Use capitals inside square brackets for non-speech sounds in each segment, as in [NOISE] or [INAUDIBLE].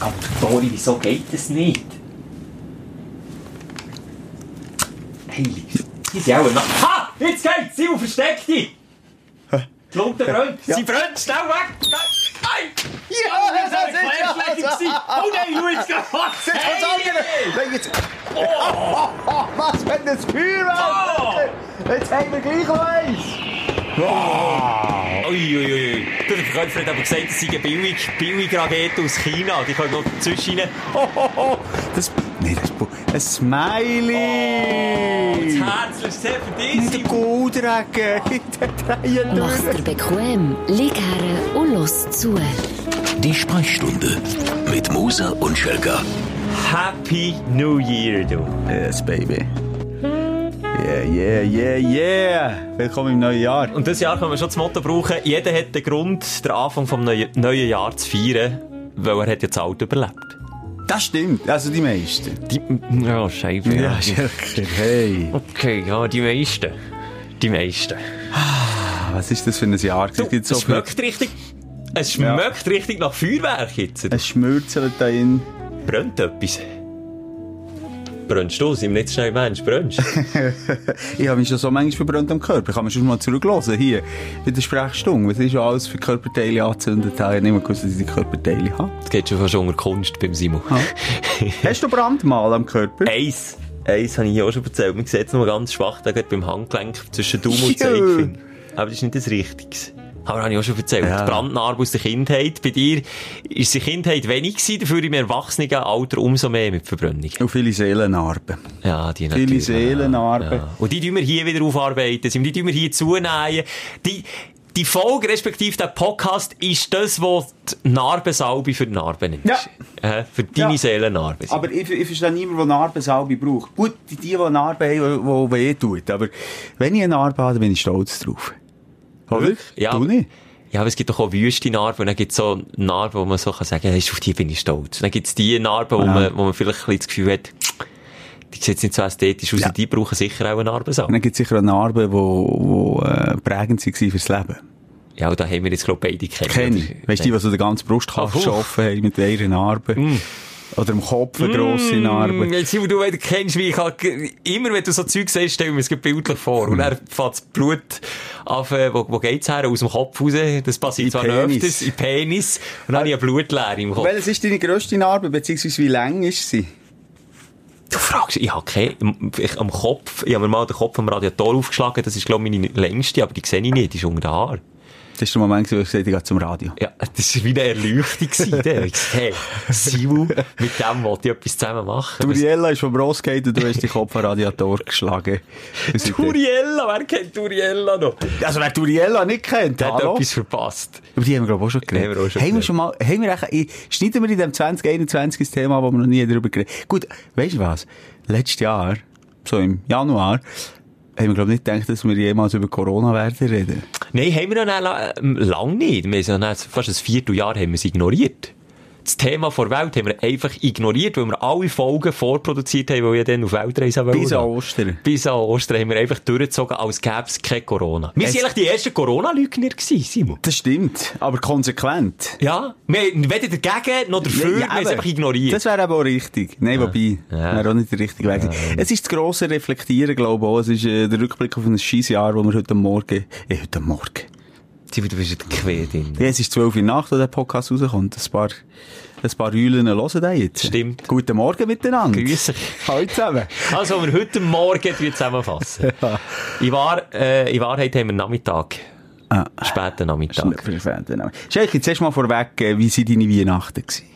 Aber Dori, wieso geht das nicht? Heilig. Die sind auch noch... Ha! Jetzt geht's! Simon, versteck dich! Die Lunte brennt! Sie brennt! Schnell weg! Nein! Ja, Das eine Querschläge gewesen. Oh nein, schau jetzt gerade! Jetzt kommt's andere. Jetzt... Oh, [LAUGHS] was für ein Feuerwerk! Jetzt haben wir gleich eins. Uiuiui. Ui, ui. Du, der Verkäufer hat aber gesagt, es seien billig, billig Raketen aus China. Die können noch dazwischen rein. Oh, oh, oh. Das... Nein, das... Ein Smiley. Das Herz ist sehr für dich, in der Reihe Mach's dir bequem, lieg her und los zu. Die Sprechstunde mit Musa und Schelga. Happy New Year, du. Yes, baby. Yeah, yeah, yeah, yeah. Willkommen im neuen Jahr. Und dieses Jahr können wir schon das Motto brauchen, jeder hat den Grund, den Anfang des neuen, neuen Jahres zu feiern, weil er hat ja das Alter überlebt. Das stimmt. Also die meisten. Die, ja, scheiße. Ja, [LAUGHS] hey. Okay, ja, die meisten. Die meisten. Was ist das für ein Jahr? Du, Es so es viel- schmeckt richtig... Es schmeckt richtig nach Feuerwerk jetzt. Es schmürzelt da in. Brennt etwas? Brennst du? Sind wir nicht schnell Mensch? Brennst [LAUGHS] Ich habe mich schon so manchmal verbrannt am Körper. Ich kann mir schon mal zurücklassen. Hier, bei der Sprechstunde. Was ist schon alles für Körperteile angezündet? Ich habe nicht mehr gewusst, dass ich die Körperteile habe. Das geht schon fast unter Kunst beim Simon. [LAUGHS] Hast du Brandmal am Körper? Eins. Eins habe ich hier auch schon erzählt. Man sieht es nur ganz schwach, da geht beim Handgelenk zwischen Daumen und. Zeigefinger. Aber das ist nicht das Richtiges. Aber habe ich auch schon erzählt. Ja. Die Brandnarbe aus der Kindheit. Bei dir ist die Kindheit wenig gewesen, dafür im Erwachsenenalter umso mehr mit Verbrennung. Und viele Seelennarben. Ja, die Viele natürlich. Seelennarben. Ja. Und die tun wir hier wieder aufarbeiten, die tun wir hier zunähen. Die, die Folge, respektive der Podcast, ist das, was die Narbensalbe für die Narben ist. Ja. Äh, für deine Ja. Seelennarbe. Aber ich, ich verstehe niemanden, der Narbensalbe braucht. Gut, die, die, die Narben haben, die weh tut. Aber wenn ich eine Narbe habe, bin ich stolz drauf. Oder? Ja. Du nicht? Ja, aber es gibt doch auch wüste Narben und dann gibt es so Narben, wo man so kann sagen, hey, auf die bin ich stolz. Und dann gibt es die Narben, wo, Ja. man, wo man vielleicht ein bisschen das Gefühl hat, die sieht jetzt nicht so ästhetisch aus, Ja. die brauchen sicher auch eine Narbensalbe. Und dann gibt es sicher auch Narben, die, die äh, prägend waren fürs Leben. Ja, und da haben wir jetzt, glaube ich, beide kennen. Kenn ich. Weißt du, die, die so den ganzen Brustkasten geschaffen haben mit einer Narbe? Oder im Kopf eine grosse Narbe. Mm, Jetzt, Simon, du kennst mich, ich hab, ge- immer wenn du so Zeug siehst, stell mir es bildlich vor. Mm. Und dann fängt das Blut auf, äh, wo, wo geht's her? Aus dem Kopf raus. Das passiert In zwar Penis. öfters, in Penis. Und dann habe ich eine Blutleere im Kopf. Welches ist deine grösste Narbe, beziehungsweise wie lang ist sie? Du fragst, ich habe keine, ich, am Kopf, ich habe mir mal den Kopf am Radiator aufgeschlagen, das ist, glaube ich, meine längste, aber die sehe ich nicht, die ist unter den Haaren. Das ist der Moment, wo ich gesagt habe, ich gehe zum Radio. Ja, das war wie eine Erleuchtung [LAUGHS] hey, Simon, mit dem wollte ich etwas zusammen machen. Turiella ist vom Ross und du hast den Kopf am Radiator geschlagen. Turiella, wer kennt Turiella noch? Also wer Turiella nicht kennt, Der hat etwas verpasst. Aber die haben wir, glaube ich, auch schon geredet. Haben wir haben wir schon mal, haben wir eigentlich, schneiden wir in dem 2021 ein Thema, wo wir noch nie darüber geredet haben. Gut, weißt du was? Letztes Jahr, so im Januar, haben wir, glaube ich, nicht gedacht, dass wir jemals über Corona werden reden. Nein, haben wir ja ähm, lang nicht. Wir haben ja fast ein Vierteljahr haben wir es ignoriert. Das Thema vor Welt haben wir einfach ignoriert, weil wir alle Folgen vorproduziert haben, weil wir dann auf Weltreise wollen. Bis an Ostern. Bis an Ostern haben wir einfach durchgezogen, als gäbe es kein Corona. Wir waren eigentlich die ersten Corona-Lügner gewesen, Simon. Das stimmt, aber konsequent. Ja, wir weder dagegen noch dafür, wir haben es einfach ignoriert. Das wäre aber auch richtig. Nein, wobei, Ja. wäre auch nicht der richtige Weg. Es ist das grosse Reflektieren, glaube ich auch. Es ist äh, der Rückblick auf ein scheiß Jahr, wo wir heute Morgen, äh, heute Morgen. Simon, du bist ja quer drin. Ja, es ist 12 Uhr Nacht, wo der Podcast rauskommt. Ein paar, ein paar Eulen hören den jetzt. Stimmt. Guten Morgen miteinander. Grüß dich. Hallo zusammen. Also, wir heute Morgen zusammenfassen. [LAUGHS] in, Wahr, äh, in Wahrheit haben wir Nachmittag. Ah. Späten Nachmittag. Schelke, jetzt erst mal vorweg, äh, wie sind deine Weihnachten gewesen?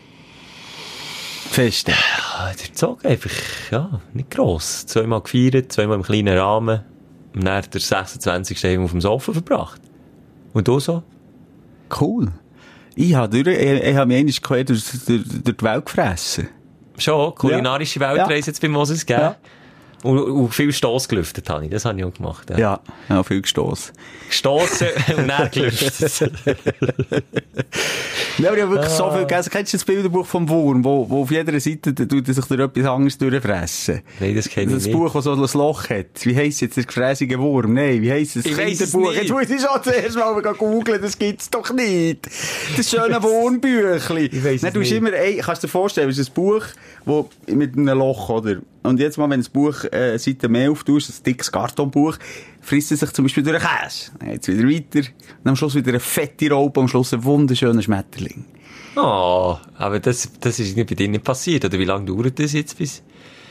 Feste. Ah, der Zug einfach, ja, nicht gross. Zweimal gefeiert, zweimal im kleinen Rahmen. Und dann der 26. eben auf dem Sofa verbracht. Und du so? Cool. Ich habe ich, ich habe mich einmal quer durch, durch, durch die Welt gefressen. Schon, kulinarische Ja. Weltreise Ja. jetzt bei Moses gegeben. Ja. Und, und viel Stoss gelüftet habe ich, das habe ich auch gemacht. Ja. Ja, ja viel gestossen. Gestossen und dann gelüftet. [LAUGHS] Ja, aber ich habe wirklich so viel gegessen. Kennst du das Bilderbuch vom Wurm, wo, wo auf jeder Seite tut er sich durch etwas anderes durchfressen? Nein, das kenne ich Das nicht. Buch, das so ein Loch hat. Wie heisst jetzt der gefräßige Wurm? Nein, wie heisst es? Ich weiss es Kinderbuch. nicht. Jetzt muss ich schon zuerst mal googeln, das gibt's doch nicht. Das schöne Wurmbüchli. [LAUGHS] Ich weiss es du nicht. immer, ey, kannst du dir vorstellen, es ist ein Buch, wo, mit einem Loch, oder? Und jetzt mal, wenn das Buch, äh, Seite mehr auftust, ein dickes Kartonbuch, frisst es sich zum Beispiel durch einen Käse. Geht's wieder weiter. Und am Schluss wieder eine fette Raupe, am Schluss ein wunderschöner Schmetterling. Oh, aber das, das ist nicht bei dir nicht passiert. Oder wie lange dauert das jetzt bis?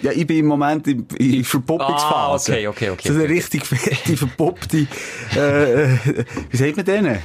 Ja, ich bin im Moment in, in Verpuppungsphase. Ah, okay, okay, okay. So eine richtig fette, verpuppte, äh, äh, wie sagt man denen?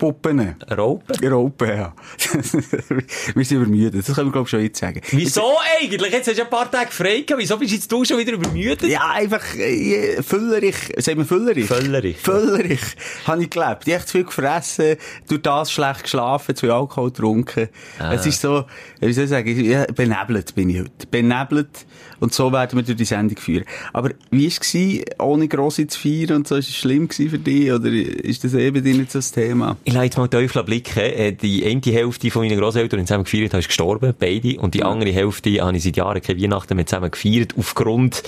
Puppen. Raupen? Raupen, ja. [LAUGHS] wir sind übermüdet. Das können wir, glaube ich, schon jetzt sagen. Wieso eigentlich? Jetzt hast du ein paar Tage frei gehabt. Wieso bist jetzt du schon wieder übermüdet? Ja, einfach, äh, füllerig. Sagen wir füllerig? Völlerig. Völlerig. Habe ich gelebt. Ich habe zu viel gefressen, durch das schlecht geschlafen, zu viel Alkohol getrunken. Ah. Es ist so, wie soll ich sagen, benebelt bin ich heute. Benebelt. Und so werden wir durch die Sendung führen. Aber wie war es, ohne grosse zu feiern und so? Ist es schlimm gewesen für dich? Oder ist das eben dir nicht so das Thema? Ich jetzt mal Teufel blicken. Äh, Die eine Hälfte von meinen Grosseltern, die zusammen gefeiert haben, ist gestorben, beide. Und die andere Hälfte habe ich seit Jahren keine Weihnachten mehr zusammen gefeiert, aufgrund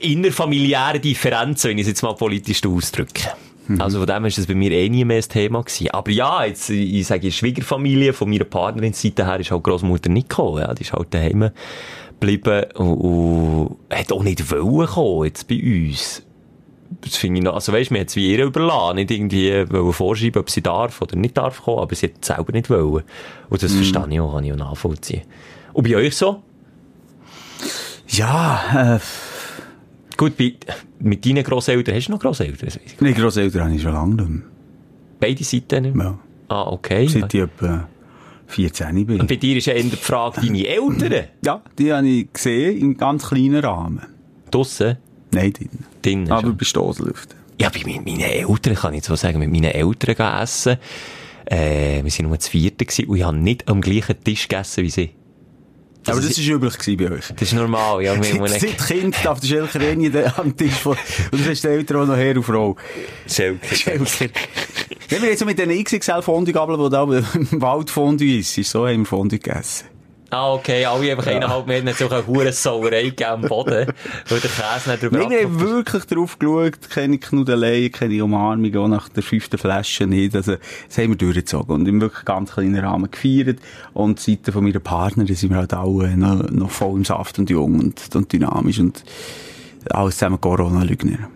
innerfamiliärer Differenzen, wenn ich es jetzt mal politisch ausdrücke. Also von dem ist das bei mir eh nie mehr ein Thema gewesen. Aber ja, jetzt, ich sage, die Schwiegerfamilie von meiner Partnerin Seite her ist halt Großmutter nicht gekommen. Ja, die ist halt daheim geblieben und, und hat auch nicht wollen kommen, jetzt bei uns. Das finde ich noch, also weisst, man hat es wie ihr überlassen, nicht irgendwie wollen vorschreiben, ob sie darf oder nicht darf kommen, aber sie hat es selber nicht wollen. Und das verstehe ich auch, kann ich auch nachvollziehen. Und bei euch so? Ja, äh, Gut, bei, mit deinen Grosseltern, hast du noch Grosseltern? meine Grosseltern habe ich schon lange nicht mehr. Beide Seiten nicht mehr? Ja. Ah, okay. Seit ich etwa 14 bin. Und bei dir ist ja eher die Frage, deine Eltern? Ja, die habe ich gesehen, in ganz kleinen Rahmen. Draussen? Nein, drin. Drinnen Aber schon. bei Stoßlüften. Ja, bei meinen Eltern, kann ich so sagen, mit meinen Eltern gehen essen. Äh, wir sind nur zu vierten gewesen und ich habe nicht am gleichen Tisch gegessen wie sie. Aber Also das war üblich bei euch. Das ist normal, ja. Wir, [LAUGHS] Seit Kind darf der Schelker eh nie am Tisch vor. Und das ist die Eltern auch noch Herr und Frau. Schelker. Schelker. Wenn wir jetzt mit den XXL-Fondue-Gabeln, die da im Wald Fondue ist, ist so haben wir Fondue gegessen. Ah, okay, alle einfach eineinhalb Meter so eine hure Sauerei gegeben am Boden, weil der Käse nicht drüber wir haben wirklich drauf geschaut, keine Knudeleien, keine Umarmung, auch nach der fünften Flasche nicht. Also, das haben wir durchgezogen und im wirklich ganz kleinen Rahmen gefeiert. Und Seite von meiner Partnerin sind wir halt alle noch, noch voll im Saft und jung und, und dynamisch und alles zusammen Corona-Lügner.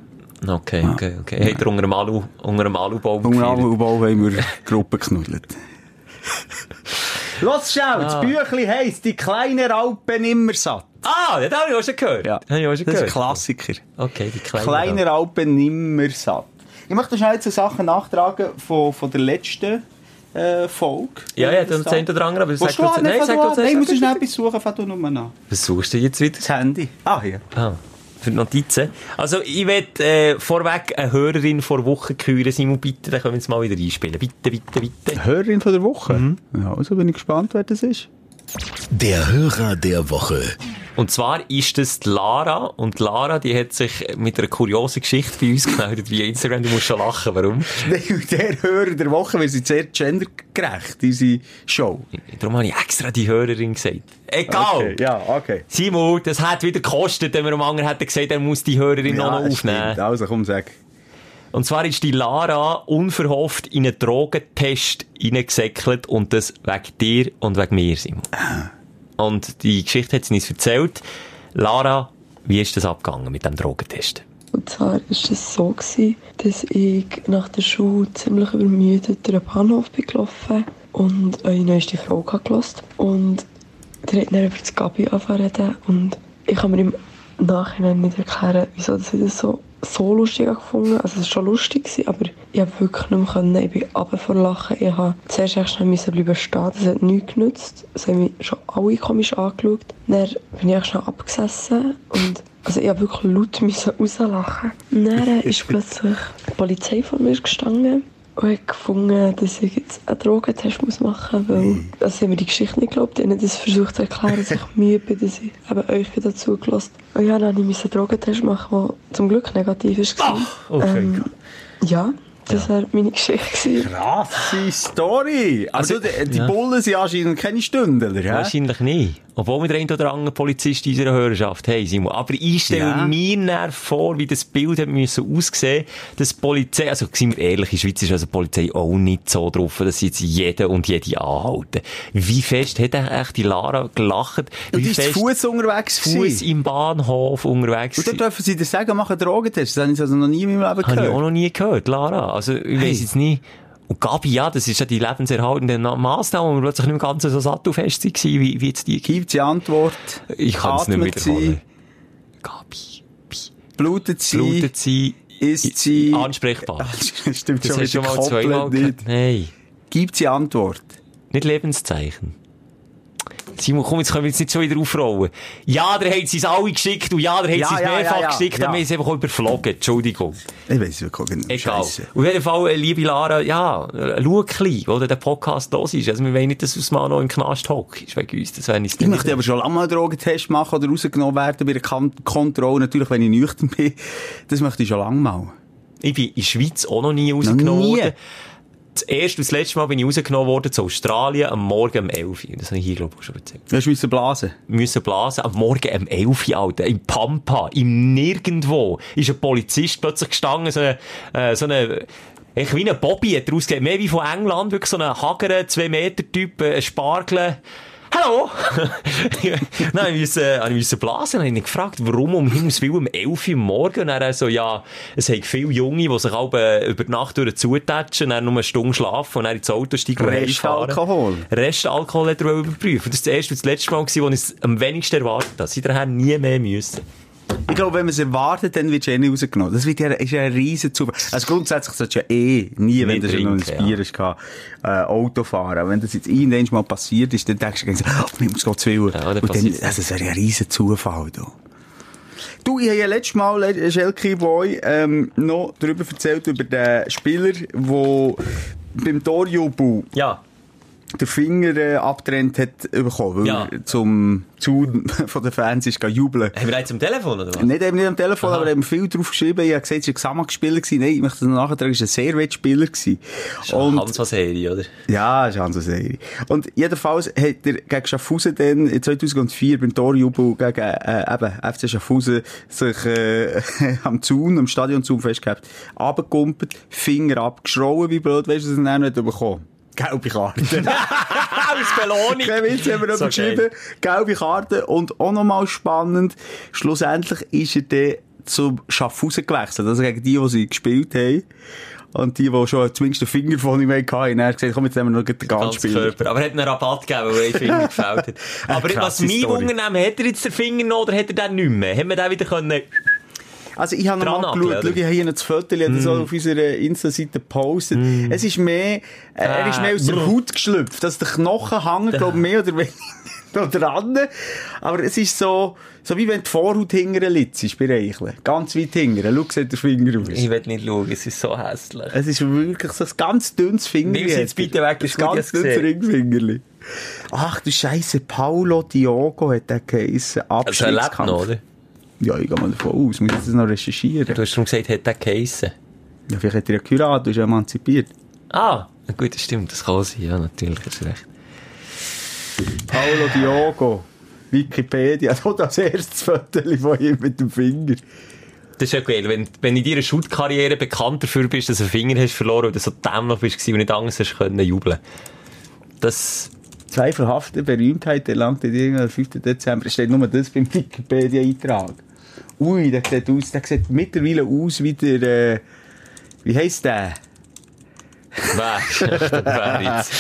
Okay, okay, okay. Habt ihr unter dem Alu, unter dem Alubaum Und gefeiert? am Bau haben wir Gruppen geknuddelt. Los, schau, das Büchli heisst «Die kleine Raupe nimmer satt». Ah, das habe ich auch schon gehört. Ja, Das ich schon das ist ein gehört. Klassiker. Okay, die kleine. Kleine Raupe nimmer satt. Ich möchte schnell jetzt Sachen nachtragen von, von der letzten äh, Folge. Ja, ja, dann zehn oder andere, aber sag an? Nein, sag zuerst. Nein, ich muss Sag schnell etwas suchen, fang du nur an. Was suchst du jetzt wieder? Das Handy. Ah, hier. Ah, für die Notizen. Also, ich will äh, vorweg eine Hörerin vor Woche küren, Simon, bitte, dann können wir jetzt mal wieder einspielen. Bitte, bitte, bitte. Hörerin von der Woche. Ja, also bin ich gespannt, wer das ist. Der Hörer der Woche. Und zwar ist das Lara. Und Lara, die hat sich mit einer kuriosen Geschichte bei uns gemeldet via Instagram. Du musst schon lachen. Warum? [LAUGHS] der Hörer der Woche, wir sind sehr gendergerecht, unsere Show. Darum habe ich extra die Hörerin gesagt. Egal! Okay, ja, okay. Simon, das hat wieder gekostet, wenn wir am anderen hätten gesagt, er muss die Hörerin noch, noch aufnehmen. stimmt. Also, komm, sag. Und zwar ist die Lara unverhofft in einen Drogentest reingesäckelt und das wegen dir und wegen mir, Simon. Und die Geschichte hat sie uns erzählt. Lara, wie ist das abgegangen mit dem Drogentest? Und zwar war es so, gewesen, dass ich nach der Schule ziemlich übermüdet durch den Bahnhof bin gelaufen und eine neueste Frau gehört. Und der hat dann über das Gabi angefangen zu reden. Und ich kann mir im Nachhinein nicht erklären, wieso ich das so, so lustig gefunden Also es war schon lustig, gewesen, aber ich habe wirklich nicht mehr können. Ich bin runter vor Lachen. Ich habe zuerst echt schnell bleiben stehen. Das hat nichts genützt. Es haben mich schon alle komisch angeschaut. Dann bin ich echt schnell abgesessen und also ich habe wirklich laut rauslachen. Dann [LAUGHS] ist plötzlich die Polizei vor mir gestanden und hat gefunden, dass ich jetzt einen Drogentest muss machen muss, weil, also sie haben mir die Geschichte nicht geglaubt, ihnen das versucht zu erklären, dass ich [LAUGHS] müde bin, dass ich eben euch dazu gelassen Und ja, dann musste ich einen Drogentest machen, der zum Glück negativ war. Okay. Ähm, ja, das war meine Geschichte. gewesen. Krasse Story. Also, die, die ja. Bullen sind anscheinend keine Stündler, hä? Wahrscheinlich nicht. Obwohl wir den einen oder anderen Polizist in unserer Hörerschaft haben, Simon. Aber ich stelle Ja. mir vor, wie das Bild hat müssen aussehen, dass die Polizei, also, sind wir ehrlich, in der Schweiz ist also die Polizei auch nicht so drauf, dass sie jetzt jeden und jede anhalten. Wie fest hat echt die Lara gelacht? Und Wie die ist fest Fuß unterwegs Fuß im Bahnhof unterwegs Und dann dürfen sie dir sagen, machen Drogentest. Das habe ich also noch nie in meinem Leben Habe ich auch gehört. noch nie gehört, Lara. Also, ich Hey. weiss jetzt nicht. Und Gabi, ja, das ist ja die lebenserhaltende Massnahme, wo wir plötzlich nicht mehr ganz so sattelfest waren, wie, wie jetzt die Gibt die Antwort. Ich kann es nicht mehr wiederholen. Gabi, Bi, Blutet sie, blutet sie, ist sie... ansprechbar. [LAUGHS] Stimmt Das schon schon mal zweimal. Nein, Gibt sie Antwort. nicht Lebenszeichen. Simon, komm, jetzt können wir jetzt nicht so wieder aufrollen. Ja, der hat es alle geschickt und ja, der hat Ja, es ja, mehrfach ja, geschickt, ja. aber wir haben es einfach überflogen. Entschuldigung. Ich weiss wirklich nicht. Egal. Scheisse. Auf jeden Fall, äh, liebe Lara, ja, schau ein bisschen, oder der Podcast los ist. Also wir wollen nicht, dass mal noch im Knast hockst wegen uns. Das wäre nicht Ich möchte aber schon lange mal einen Drogentest machen oder rausgenommen werden bei Kan Kontrolle. Natürlich, wenn ich nüchtern bin. Das möchte ich schon lange mal. Ich bin in der Schweiz auch noch nie rausgenommen worden. Das erste und das letzte Mal bin ich rausgenommen worden zu Australien am Morgen um 11 Uhr. Das habe ich hier, glaube ich, schon erzählt. Du müssen blasen. Müssen blasen. Am Morgen um 11 Uhr, Alter. Im Pampa. Im Nirgendwo. Ist ein Polizist plötzlich gestanden, so eine, äh, so eine, echt wie ein Bobby hat ausgesehen. Mehr wie von England. Wirklich so ein hagerer, zwei Meter Typ, äh, ein Spargel. Hallo! [LAUGHS] Nein, ich musste, äh, ich musste blasen. Dann habe ich gefragt, warum um Himmels Willen um 11 Uhr Morgen? Und er so, ja, es haben viele Junge, die sich alle äh, über die Nacht durch zutatschen, und dann nur eine Stunde schlafen und dann ins Auto steigen und. Restalkohol. Restalkohol hat er wollen überprüfen. Das war das erste und das letzte Mal, wo ich es am wenigsten erwartet habe. Seither nie mehr müssen. Ich glaube, wenn man es erwartet, dann wird es eh rausgenommen. Das wird ja, ist ja ein riesen Zufall. Also grundsätzlich solltest du ja eh nie, wenn du schon noch ein Bier hast, gehabt, äh, Auto fahren. Wenn das jetzt irgendwann mal passiert ist, dann denkst du, oh, ich muss Gott willen. Ja, dann Und dann, also, das wäre ja ein riesen Zufall, du. Du, ich habe ja letztes Mal, äh, Schelke Boy, ähm, noch darüber erzählt, über den Spieler, der beim Torjubel Ja. Den Finger äh, abtrennt hat bekommen, weil Ja. er zum Zaun [LAUGHS] von den Fans ist jubeln. Haben wir jetzt am Telefon, oder was? Nicht eben nicht am Telefon, Aha. aber eben viel drauf geschrieben. Ich habe gesagt, es war ein Gesamtspieler. Nein, ich möchte das noch nachtragen, es war ein sehr wetter Spieler. Und Und, Hans Vaseri, oder? ja, ist Hans Serie. Und jedenfalls hat er gegen Schaffhausen dann in 2004 beim Torjubel gegen, äh, eben, FC Schaffhausen sich, äh, [LAUGHS] am Zaun, am Stadionzaun festgehabt, abgekumpelt, Finger abgeschrauen, wie blöd, weißt du, was er dann nicht bekommen? Gelbe Karte. [LAUGHS] Aus Belohnung! Kein Witz, haben wir noch So geschrieben. Gelbe Karte. Und auch nochmal spannend, schlussendlich ist er dann zum Schaffhausen gewechselt. Also gegen die, die sie gespielt haben. Und die, die schon zumindest den Finger von ihm hatten, haben gesagt, komm, jetzt nehmen wir noch den ganzen Ganz Spieler. Körper. Aber er hat einen Rabatt gegeben, weil er den Finger gefällt hat. [LAUGHS] Aber was mich wundern, hat er jetzt den Finger noch oder hat er den nicht mehr? Haben wir den wieder können... Also ich habe Dran noch mal geschaut, schau, ich habe hier noch das Foto, auch auf unserer Insta-Seite gepostet. Es ist mehr, äh, er ist mehr aus der Ah. Haut geschlüpft. Also der Knochen hängt, glaube ich, mehr oder weniger [LAUGHS] da dran. Aber es ist so, so wie wenn die Vorhaut hingern liegt, bei Reicheln. Ganz weit hingern. Schau, sieht der Finger aus. Ich will nicht schauen, es ist so hässlich. Es ist wirklich so ein ganz dünnes Finger. Nimm es jetzt bitte weg, das ist ganz dünnes gesehen. Ringfingerli. Ach du Scheiße, Paulo Diogo hat der geheissen. Also er lebt noch, oder? Ja, ich gehe mal davon aus. Muss ich das noch recherchieren? Du hast schon gesagt, hat der geheissen. Ja, vielleicht hat er ja geheiratet, du bist emanzipiert. Ah, na gut, das stimmt, das kann sein. Ja, natürlich, hast recht. Paulo Diogo. Wikipedia. Da [LAUGHS] das erstes Foto von ihm mit dem Finger. Das ist ja geil, wenn, wenn in deiner Shoot-Karriere bekannt dafür bist, dass du einen Finger hast verloren oder so dämlich bist und nicht anders hast können jubeln. Das, Zwei verhaftete Berühmtheit erlangte irgendwann am 5. Dezember. Es steht nur das beim Wikipedia-Eintrag. Ui, der sieht aus, der sieht mittlerweile aus wie der, äh, wie heisst der? wer, [LAUGHS] jetzt?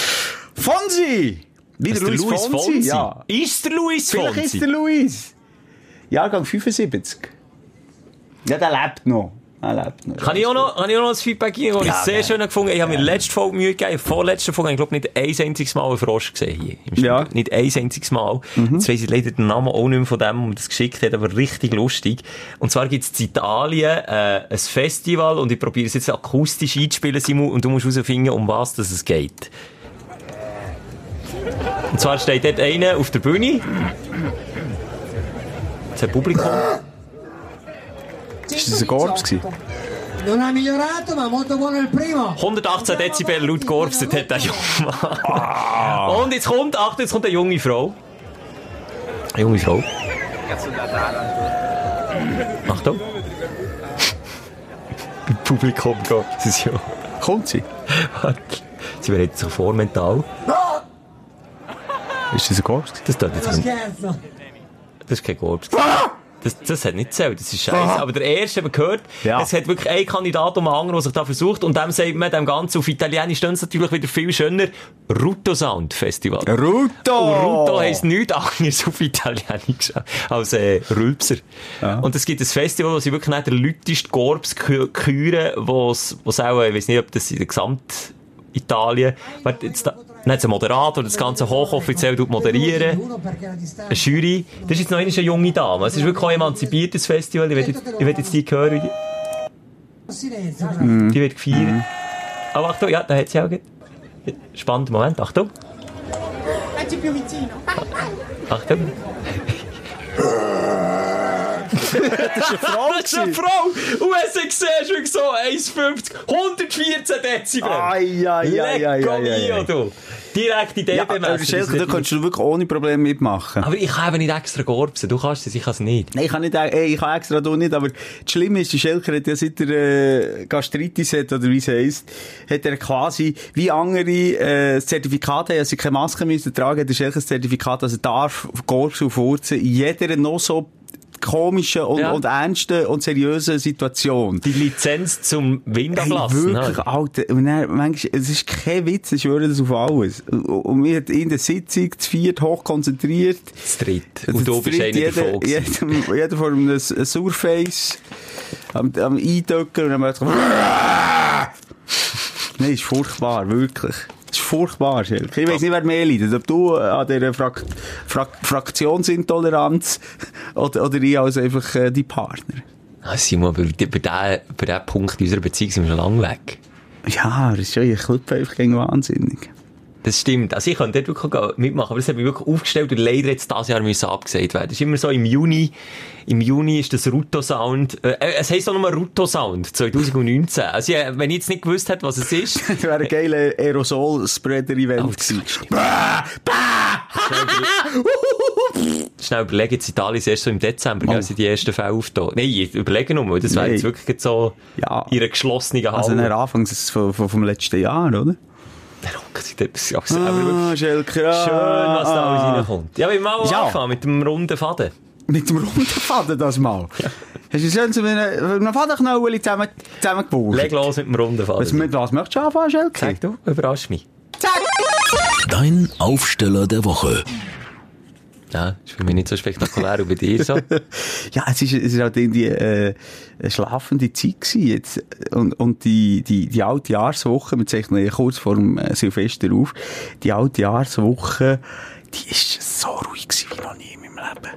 Fonsi! Wie der Luis, Fonsi? Ja. Ist der Luis Vielleicht Fonsi? ist der Luis. Jahrgang 75. Ja, der lebt noch. Er lebt noch. Kann ich auch noch, kann ich auch noch ein Feedback geben, das ich Ja, sehr gerne. schön gefunden Ich habe mir letzte Folge Mühe gegeben. Vorletzte Folge habe ich, glaube nicht ein einziges Mal einen Frosch gesehen hier. Ja. Nicht ein einziges Mal. Jetzt weiss ich leider den Namen auch nicht mehr von dem, der mir das geschickt hat, aber richtig lustig. Und zwar gibt es in Italien äh, ein Festival und ich probiere es jetzt akustisch einzuspielen, Simon, und du musst herausfinden, um was das es geht. Und zwar steht dort einer auf der Bühne. Das ist Publikum. Ist das ein Korps gewesen? Non ha migliorato, ma molto buono il primo. 118 Dezibel laut Korps, das hat der junge Mann. Und jetzt kommt, Achtung, jetzt kommt eine junge Frau. Eine junge Frau. Achtung. Im Publikum geht es ja. Kommt sie? Warte. Sie bereitet sich vor mental. Ist das ein Korps gewesen? Das tut jetzt nicht. Das ist kein Korps. Das, das hat nicht zählt, das ist scheiße. Aber der erste, haben wir gehört, Ja. es hat wirklich ein Kandidat um den anderen, der sich da versucht, und dem sagt man dem Ganzen auf Italienisch, dann natürlich wieder viel schöner, Ruto Sound Festival. Ruto! Und Ruto heisst nichts anderes auf Italienisch als äh, Rülpser. Ja. Und es gibt ein Festival, wo sie wirklich nicht der lauteste Korps kü- küren, wo es wo es auch, ich weiß nicht, ob das in der Gesamt-Italien, warte, jetzt da, dann hat es einen Moderator, der das Ganze hochoffiziell moderieren. Eine Jury. Das ist jetzt noch eine junge Dame. Es ist wirklich ein emanzipiertes Festival. Ich will jetzt, ich will jetzt die hören, wie Silenzio. die, die wird gefeiert. Aber Achtung, ja, da hat sie auch. Spannender Moment, Achtung. Achtung. Das ist eine Frau! Das ist eine Frau! Und wenn ist wirklich so 1,50, 114 Dezibel. Ai, ai, ai, ai, du. Direkt in Ja, Schelke, da kannst du wirklich ohne Probleme mitmachen. Aber ich eben nicht extra Gorbsen. Du kannst es, ich kann es nicht. Nein, ich kann nicht, ey, ich kann extra da nicht, aber das Schlimme ist, der Schelker hat ja seit er äh, Gastritis hat, oder wie es heisst, hat er quasi, wie andere äh, das Zertifikat haben, dass sie keine Maske müssen tragen, hat der Schelker das Zertifikat, dass er darf Korps und Furzen in jeder noch so komischen und, Ja. und ernsten und seriösen Situation. Die Lizenz zum Wind Hey, wirklich, ne? Alter. Und dann, manchmal, es ist kein Witz, ich schwöre das auf alles. Und- wir hat in der Sitzung zu viert hochkonzentriert. Zu dritt. Und du bist einer jeder, gewesen. jeder, [LAUGHS] jeder vor einem Surface am, am Eindrücken und dann hat man [LAUGHS] Nein, ist furchtbar, wirklich. Furchtbar, Schelke. Ich weiss nicht, wer mehr leidet. Ob du äh, an dieser Frak Frak Fraktionsintoleranz [LAUGHS] oder, oder ich als einfach äh, die Partner. Ah, Simon, bei, bei, bei diesem Punkt unserer Beziehung sind wir schon lange weg. Ja, das ist schon, ich klippe einfach gegen wahnsinnig. Das stimmt. Also ich könnte dort wirklich mitmachen, aber das hat mich wirklich aufgestellt und leider jetzt dieses Jahr müssen abgesagt werden. Das ist immer so im Juni, im Juni ist das Ruto Sound, äh, es heisst auch nochmal Ruto Sound 2019. Also ja, wenn ich jetzt nicht gewusst hätte, was es ist, [LAUGHS] Das wäre ein geiler Aerosol-Spreader-Event Oh, gewesen. das [LAUGHS] stimmt. Schnell überlegen, jetzt Italien ist erst so im Dezember, Oh. gell, sind die ersten Fälle aufgetaucht. Nein, ich überlege nur, weil das wäre jetzt wirklich so Ja. in einer geschlossenen Halle. Also, Anfang vom letzten Jahr, oder? Der Onkel sieht etwas wirklich Ah, Schelker, schön, was da alles ah. reinkommt. Ja, wir mal Ja. anfangen mit dem runden Faden. Mit dem runden Faden das mal. Hast du so mit einem Fadenknäuel zusammen, zusammengebaut? Leg los mit dem runden Faden. Was, mit was möchtest du anfangen, Schelke? Sag du, überrasch mich. Dein Aufsteller der Woche. Ja, ist für mich nicht so spektakulär, und bei dir so. [LAUGHS] Ja, es ist, es ist halt irgendwie, äh, eine schlafende Zeit gewesen jetzt. Und, und die, die, die alte Jahreswoche, wir zeichnen ja kurz vor dem äh, Silvester auf, die alte Jahreswoche, die ist so ruhig gewesen wie noch nie in meinem Leben.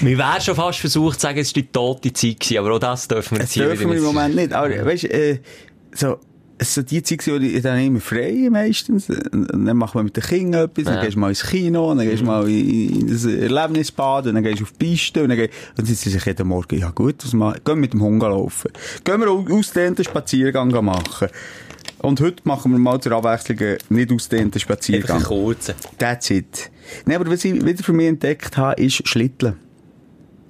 Wir wären schon fast versucht zu sagen, es war die tote Zeit gewesen, aber auch das dürfen wir Das jetzt hier dürfen wir im Moment nicht. Aber, weißt, äh, so, es so die Zeit, wo ich dann immer frei meistens. Dann machen wir mit den Kindern etwas, dann Ja. gehst du mal ins Kino, dann gehst du mal in, das Erlebnisbad, und dann gehst du auf die Piste, und dann gehst, und dann sind sie sich jeden Morgen, ja gut, was machen, gehen wir mit dem Hund laufen. Gehen wir au- ausdehnten Spaziergang machen. Und heute machen wir mal zur Abwechslung einen nicht ausdehnten Einfach Spaziergang. einen kurzen. That's it. Nein, aber was ich wieder für mich entdeckt habe, ist Schlitteln.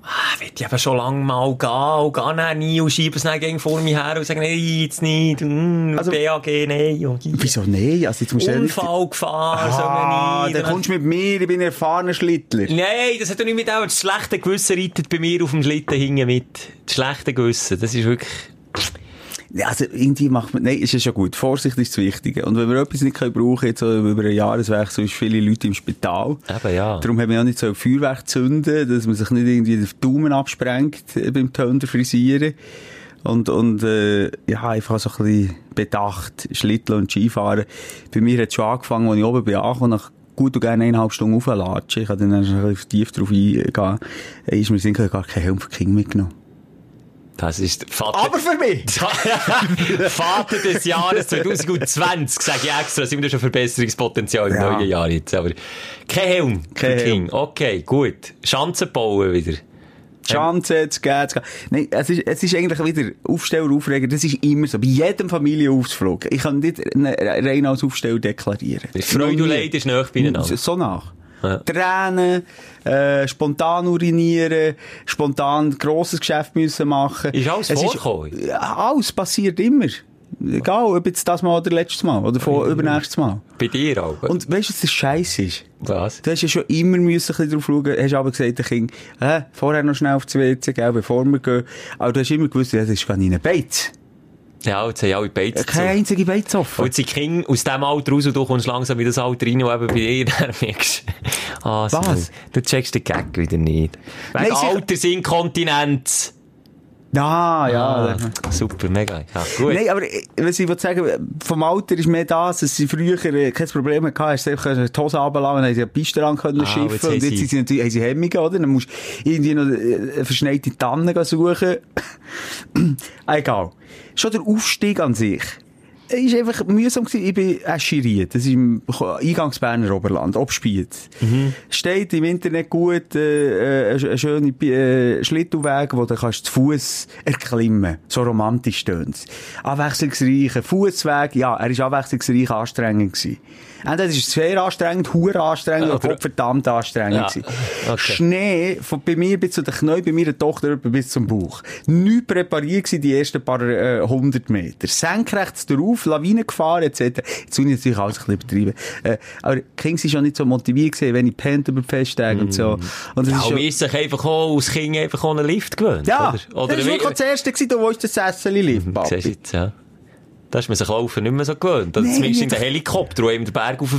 Ah, will ich eben schon lange mal gehen und gehe dann nie und schiebe es dann gegen vor mir her und sage, nein, jetzt nicht, mm, Also- BAG, nein, und hier. Wieso nein? Also jetzt musst du ja nicht- Unfall gefahren, soll Ah, man nie. dann kommst du mit mir, ich bin ein erfahrener Schlittler. Nein, das hat doch nicht mit auch. Das schlechte Gewissen reitet bei mir auf dem Schlitten hinten mit. Das schlechte Gewissen, das ist wirklich... Also irgendwie macht man, nein, ist ja schon gut. Vorsicht ist das Wichtige. Und wenn wir etwas nicht können brauchen, jetzt so über einen Jahreswechsel, ist viele Leute im Spital. Eben, ja. Darum haben wir auch nicht so Feuerwerk zünden, dass man sich nicht irgendwie den Daumen absprengt äh, beim Tönder frisieren. Und, und, äh, ja, einfach so ein bisschen bedacht, Schlitteln und Skifahren. Bei mir hat es schon angefangen, als ich oben bin, angekommen, nach gut und gerne eineinhalb Stunden auflatschen. Ich habe dann ein bisschen tief drauf eingehen. Äh, Ist mir gar keinen Helm für King mitgenommen. Das ist Vater, Aber für mich! [LAUGHS] Vater des Jahres 2020, sage ich extra. Sind wir schon Verbesserungspotenzial im Ja. neuen Jahr jetzt. Aber kein Helm. Kein King. Okay, gut. Chancen bauen wieder. Chance jetzt geben. zu gehen. Nein, es ist, es ist eigentlich wieder Aufsteller, Aufreger. Das ist immer so. Bei jedem Familienausflug. Ich kann nicht rein als Aufsteller deklarieren. Freude und. Leid ist nahe beieinander. So nach. Ja. Tränen, äh, spontan urinieren, spontan grosses Geschäft müssen machen. Ist alles Es vorgekommen? ja, alles passiert immer. Egal, ob jetzt das Mal oder letztes Mal oder vor, übernächstes Mal. Bei dir auch. Und weißt du, was das Scheiß ist? was? Du hast ja schon immer müssen ein bisschen drauf schauen. Hast aber gesagt, der Kind, äh, vorher noch schnell auf die WC, gell, bevor wir gehen. Aber du hast immer gewusst, ja, das ist gar nicht ein Beiz. Ja, jetzt haben alle Beiz zu. Keine einzige Beiz Und offen. sind die Kinder aus dem Alter raus und du kommst langsam in das Alter rein, wo eben bei dir [LAUGHS] merkst, ah, Was? Du checkst den Gag wieder nicht. Wegen Altersinkontinenz. Ja, ja. Ah, super, mega. Ja, gut. Nein, aber äh, was ich sagen, vom Alter ist mehr das, dass sie früher äh, kein Problem hatten, hast du die Hose runterlassen und haben sie eine Piste lang können Ah, schiffen jetzt und jetzt sind sie natürlich, haben sie Hemmungen, oder? Dann musst du irgendwie noch äh, eine verschneite Tanne gehen suchen. [CLEARS THROAT] Egal. Schon der Aufstieg an sich. Ist einfach mühsam gewesen. Ich bin Eschiriet. Das ist im Eingangsberner Oberland, Obspiez. Steht im Internet gut, äh, äh, ein schöner äh, Schlittelweg, wo du kannst zu Fuß erklimmen. So romantisch stöhn's. Abwechslungsreich, ein Fußweg, ja, er ist abwechslungsreich anstrengend gewesen. Entweder ist es sehr anstrengend, hure anstrengend, Ja, oder oder- verdammt anstrengend Ja, okay. Schnee, von bei mir bis zu den Knien, bei meiner Tochter bis zum Bauch. Nicht präpariert gewesen, die ersten paar äh, hundert Meter. Senkrecht drauf, Lawine gefahren, etc. Jetzt will ich natürlich alles ein bisschen übertreiben. Äh, aber Kings ist schon nicht so motiviert gewesen, wenn ich pennt über Festtage und so. Und das Ja, ist schon... ist sich einfach auch als Kind einfach einen Lift gewöhnt. Ja, oder? oder das war wirklich das erste, gewesen, du wolltest das Sessel lief, Siehst du Papi. jetzt, ja. Da ist man sich laufen nicht mehr so gewöhnt. Nee, zumindest in den Helikopter, der eben den Berg. Oder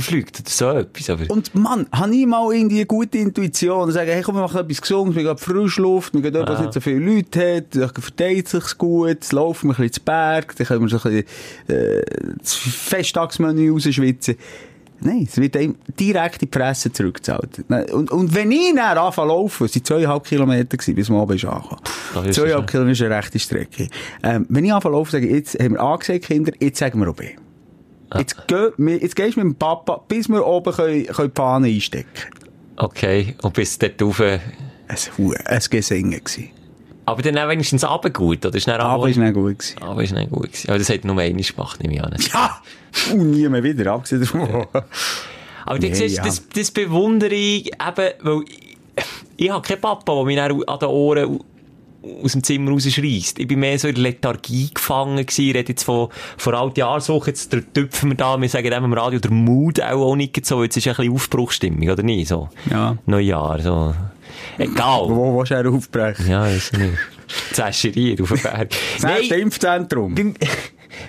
so etwas. Aber Und Mann, habe ich mal irgendwie eine gute Intuition und sage, hey, komm, wir machen etwas Gesundes, wir gehen Frischluft, wir gehen dort, Ja. nicht so viele Leute hat, dann verteilt sich's gut, es laufen wir ein bisschen zu Berg, dann können wir so ein bisschen, äh, das Festtagsmenü rausschwitzen. Nein, es wird einem direkt in die Presse zurückgezahlt. Und, und wenn ich dann anfange laufen, es waren zweieinhalb Kilometer, gewesen, bis wir oben angekommen. Ist Zweieinhalb Kilometer ist eine rechte Strecke. Ähm, wenn ich anfange laufen, sage ich, jetzt haben wir angesehen, Kinder, jetzt sagen wir oben. Jetzt, geh, jetzt gehst du mit dem Papa, bis wir oben können, können die Fahne einstecken okay. Und bis dort rauf. Es war ein Gesingen. gewesen. Aber dann auch wenigstens Abend gut, oder? Ist Abend- ist nicht gut gewesen. Aber ist nicht gut gewesen. Aber das hat nur einmal gemacht, nehme ich an. Ja! Und nie mehr wieder, abgesehen davon. [LAUGHS] Aber du Nee, siehst, ja. das, das bewundere ich eben, weil ich, ich habe keinen Papa, der mich an den Ohren aus dem Zimmer rausschreisst. Ich bin mehr so in der Lethargie gefangen gewesen. Ich rede jetzt von, von alten Jahrsuche. Jetzt tüpfen wir da, wir sagen dem im Radio, der Mut auch, auch nicht so. Jetzt ist ein bisschen Aufbruchstimmung, oder nicht? So. Ja. Neujahr, so. Egal. Wo willst du er aufbrechen? Ja, ist nicht. Zäscheriert auf dem Berg. Das nächste Impfzentrum. Bei,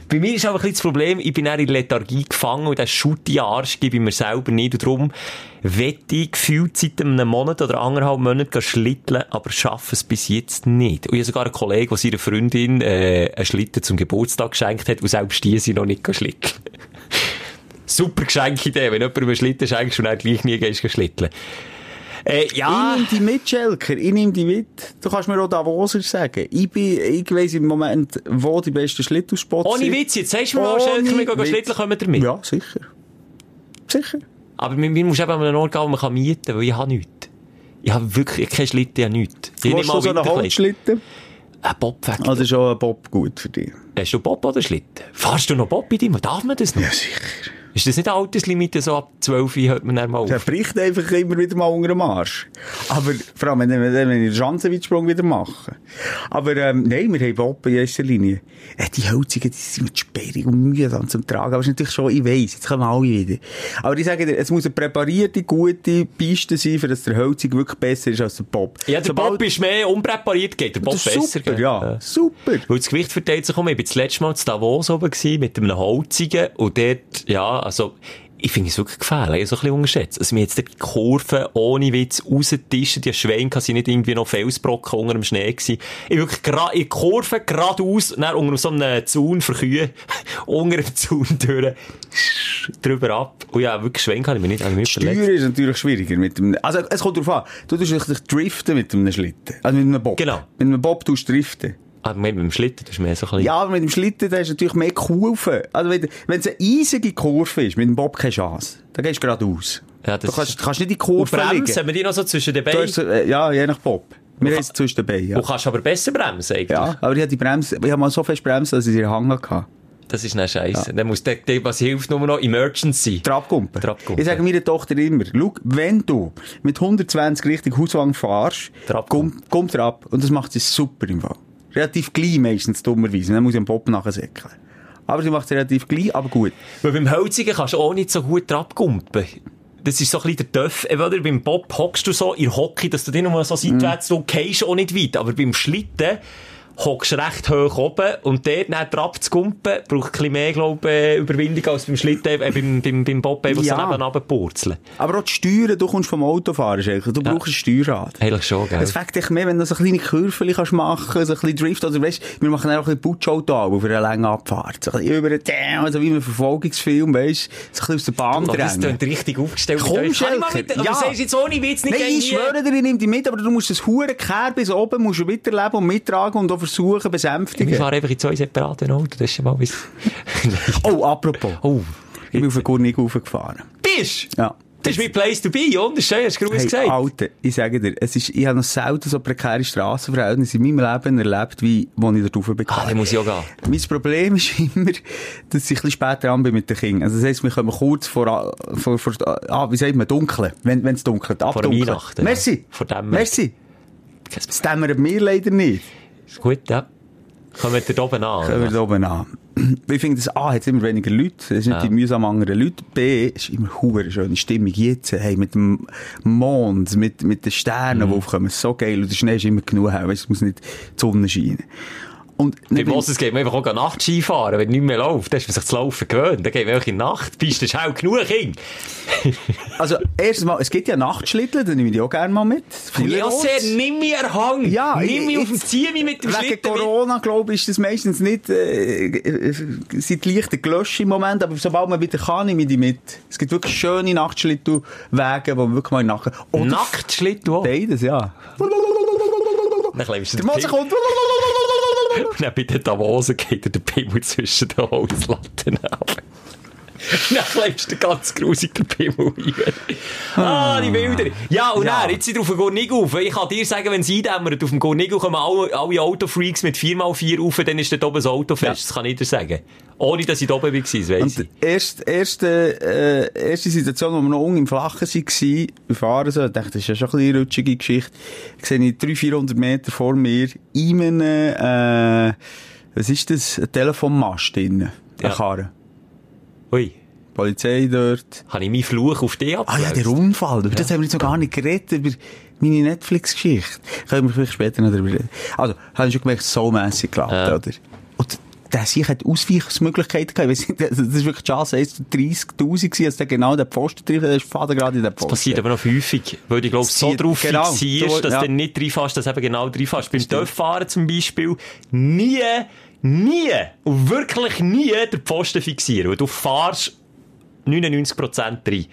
bei mir ist aber ein bisschen das Problem, ich bin dann in Lethargie gefangen und den schutti Arsch gebe ich mir selber nicht. Und darum wette ich gefühlt seit einem Monat oder anderthalb Monaten schlitteln, aber schaffe es bis jetzt nicht. Und ich habe sogar einen Kollegen, der seiner Freundin äh, einen Schlitten zum Geburtstag geschenkt hat, und selbst die sind noch nicht schlitteln. [LAUGHS] Super Geschenkidee, wenn jemand einen Schlitten schenkst und dann gleich nie gehst schlitteln. Äh, ja. Ich nehme die mit, Schelker. Ich nehme die mit. Du kannst mir auch Davoser sagen. Ich bin, ich weiss im Moment, wo die besten Schlittspots Ohne sind. Witz, jetzt sagst du mir mal, Ohne Schelker, wir gehen Witz. schlitteln, kommen wir mit. Ja, sicher. Sicher. Aber mir, mir muss eben an einen Ort gehen, wo man kann mieten kann, weil ich habe nichts. Ich habe wirklich keinen Schlitten, ich habe nichts. Ich Du hast so einen. Holzschlitten. Ein Bobweg. Also schon ein Bob gut für dich. Hast du Bob oder Schlitten? Fahrst du noch Bob bei dir? Darf man das noch? sicher. Ist das nicht eine Alterslimite, so ab 12 Uhr hört man dann mal Der auf? bricht einfach immer wieder mal unter dem Arsch. Aber vor allem, wenn, wenn, wenn ich den Schanzenweitsprung wieder mache. Aber ähm, nein, wir haben Bob in erster Linie. Äh, die Hölzigen, die sind mit sperrig und mühsam zum Tragen. Aber es ist natürlich schon, ich weiss, jetzt kommen alle wieder. Aber ich sage dir, es muss eine präparierte, gute Piste sein, für dass der Hölzig wirklich besser ist als der Bob. Ja, der Sobald- Bob ist mehr unpräpariert, geht der Bob ist besser. super, gell? ja. Super. Weil das Gewicht verteilt sich um. Ich war das letzte Mal zu Davos oben gewesen, mit einem Holzigen und dort, ja, also, ich finde es wirklich gefährlich, so ein bisschen unterschätzt. Also, mir jetzt die Kurven ohne Witz rausgetischen, die Schweine sind nicht irgendwie noch Felsbrocken unter dem Schnee gewesen. Ich wirklich gra in Kurve geradeaus, dann unter so einem Zaun für Kühe, [LAUGHS] unter dem Zaun durch, drüber ab. Und ja, wirklich Schweine kann ich mir nicht, habe ich Steuern ist natürlich schwieriger mit dem, also es kommt darauf an, du tust dich driften mit einem Schlitten, also mit einem Bob. Genau. Mit einem Bob tust du driften. Ah, mit dem Schlitten, das ist mehr so ein bisschen... Ja, aber mit dem Schlitten, da ist natürlich mehr Kurven. Also wenn wenn es eine eisige Kurve ist, mit dem Bob keine Chance. Dann gehst du geradeaus. Ja, das du kannst, kannst nicht in die Und Kurve liegen. bremsen, haben wir die noch so zwischen den Beinen? hast, äh, ja, je nach Bob. Wir haben es zwischen den Beinen, ja. Du kannst aber besser bremsen, eigentlich. Ja, aber ich hatte die Bremse, ich habe mal so fest bremsen, dass ich sie Hang hatte. Das ist nicht scheiße. Dann muss der, der, was hilft, nur noch Emergency. Trabkumpen. Trabkumpen. Ich sage meiner Tochter immer, schau, wenn du mit 120 Richtung Hauswang fahrst, Trabkumpen. komm, komm ab. Und das macht sie super im Fall. Relativ gleich meistens, dummerweise. Dann muss ich am Bob nachsäckeln. Aber sie macht es relativ gleich, aber gut. Weil beim Hölzigen kannst du auch nicht so gut abkumpen. Das ist so ein bisschen der Töff. Oder beim Bob hockst du so in der Hocke, dass du dich nur so seitwärts, du gehst auch nicht weit. Aber beim Schlitten hockst recht hoch oben und dort dann drauf zu kumpen, braucht ein bisschen mehr, glaube ich, Überwindung als beim Schlitten, äh, beim, beim, beim Bob, wo Ja. so nebenan purzeln. Aber auch die Steuern, du kommst vom Autofahren, du brauchst ein Steuerrad. Eigentlich schon, gell? Es fängt dich mehr, wenn du so kleine Kurven kannst machen, so ein bisschen Drift, oder weißt, wir machen auch ein bisschen Putschauto auf eine lange Abfahrt. So ein bisschen über den also wie ein Verfolgungsfilm, weißt, so ein bisschen aus der Bahn Oh, das drängen. klingt richtig aufgestellt. Komm, mit euch. Kann ich mal Schelke, mit, aber ja. du sagst jetzt ohne Witz nicht Nein, ich schwöre dir, ich nehme dich mit, aber du musst das hure Kehr bis oben musst du miterleben und mittragen und auch versuchen, Wir besänftigen. fahren einfach in zwei separaten Autos, das ist schon mal bis... [LAUGHS] Oh, apropos. oh. Ich bin auf den Gurnig raufgefahren. Bist? Ja. Das ist mein Place to be, ist schön, hast du Hey, gesagt. Alter, ich sage dir, es ist, ich habe noch selten so prekäre Strassenverhältnisse in meinem Leben erlebt, wie, wo ich da drauf bin. Ah, muss ich auch gehen. Mein Problem ist [LAUGHS] immer, dass ich ein bisschen später an bin mit den Kindern. Also das heisst, wir kommen kurz vor, vor, vor ah, wie sagt man, dunkeln, wenn es dunkelt, Vor abdunkeln. Weihnachten. Merci. Vor dem. Merci. Das dämmert mir leider nicht. Ist gut, ja. Kommen wir da oben an. Können wir da oben an. [CLEARS THROAT] Ich finde, das A hat immer weniger Leute, es sind Ja. die mühsam anderen Leute. B ist immer hure schöne Stimmung jetzt, hey, mit dem Mond, mit, mit den Sternen, Mhm. die aufkommen, so geil. Und der Schnee ist immer genug, weißt, es muss nicht die Sonne scheinen. Und Bei Moses geht man einfach auch Nachtski fahren, wenn nicht mehr läuft. Dann ist man sich zu laufen gewöhnt. Dann geht man einfach in die Nacht. Piste ist hell genug, Kind. [LAUGHS] also, erstens mal, es gibt ja Nachtschlitteln, da nehme ich die auch gerne mal mit. Ja, Vielerorts. sehr, nimm einen Hang. Ja, nimm mich ich- auf den Zieh mich mit dem Wegen Schlitten mit. Corona, glaube ich, ist das meistens nicht, äh, äh, sind die Lichter gelöscht im Moment, aber sobald man wieder kann, nehme ich die mit. Es gibt wirklich schöne Nachtschlittelwege, wo man wirklich mal nachher, Schlitten auch. Beides, ja. Dann du Der Mose kommt. Und dann bei den Davosen geht er den Pimmel zwischen den Holzlatten ab. [LAUGHS] Dann klemmst du ganz grusig den Pimmel rein. Ah, die Bilder. Ja, und Ja. dann, jetzt sind wir auf dem Gornig auf. Ich kann dir sagen, wenn es eindämmert, auf dem Gornig kommen alle, alle Autofreaks mit 4x4 rauf, dann ist dort oben das Auto fest. Das kann ich dir sagen. Ohne, dass ich da oben war, weiss Und ich. die erste, äh, erste Situation, wo wir noch unten im Flachen waren, wir fahren so, ich dachte, das ist ja schon ein bisschen eine rutschige Geschichte. Ich sehe 300, 400 Meter vor mir in einem, äh, was ist das? Ein Telefonmast drin. Ja. Eine Karre. Ui. Polizei dort. Habe ich meinen Fluch auf dich Ah ja, abgelöst? der Unfall. Über das haben wir jetzt noch gar nicht geredet, über meine Netflix-Geschichte. Können wir vielleicht später noch darüber reden. Also, habe ich schon gemerkt, so mässig gelacht, Ja. oder? Und der sich hat Ausweichungsmöglichkeiten gehabt. Ich weiss nicht, [LAUGHS] das ist wirklich die Chance, 1 zu 30.000 gewesen, als der genau den Pfosten trifft, der ist Vater gerade in den Posten. passiert aber noch häufig, weil du, glaub, so drauf genau. fixierst, dass ja. du nicht reinfährst, dass du eben genau reinfährst. Beim Töpffahren zum Beispiel, nie, nie, und wirklich nie den Pfosten fixieren, weil du fahrst 99% rein.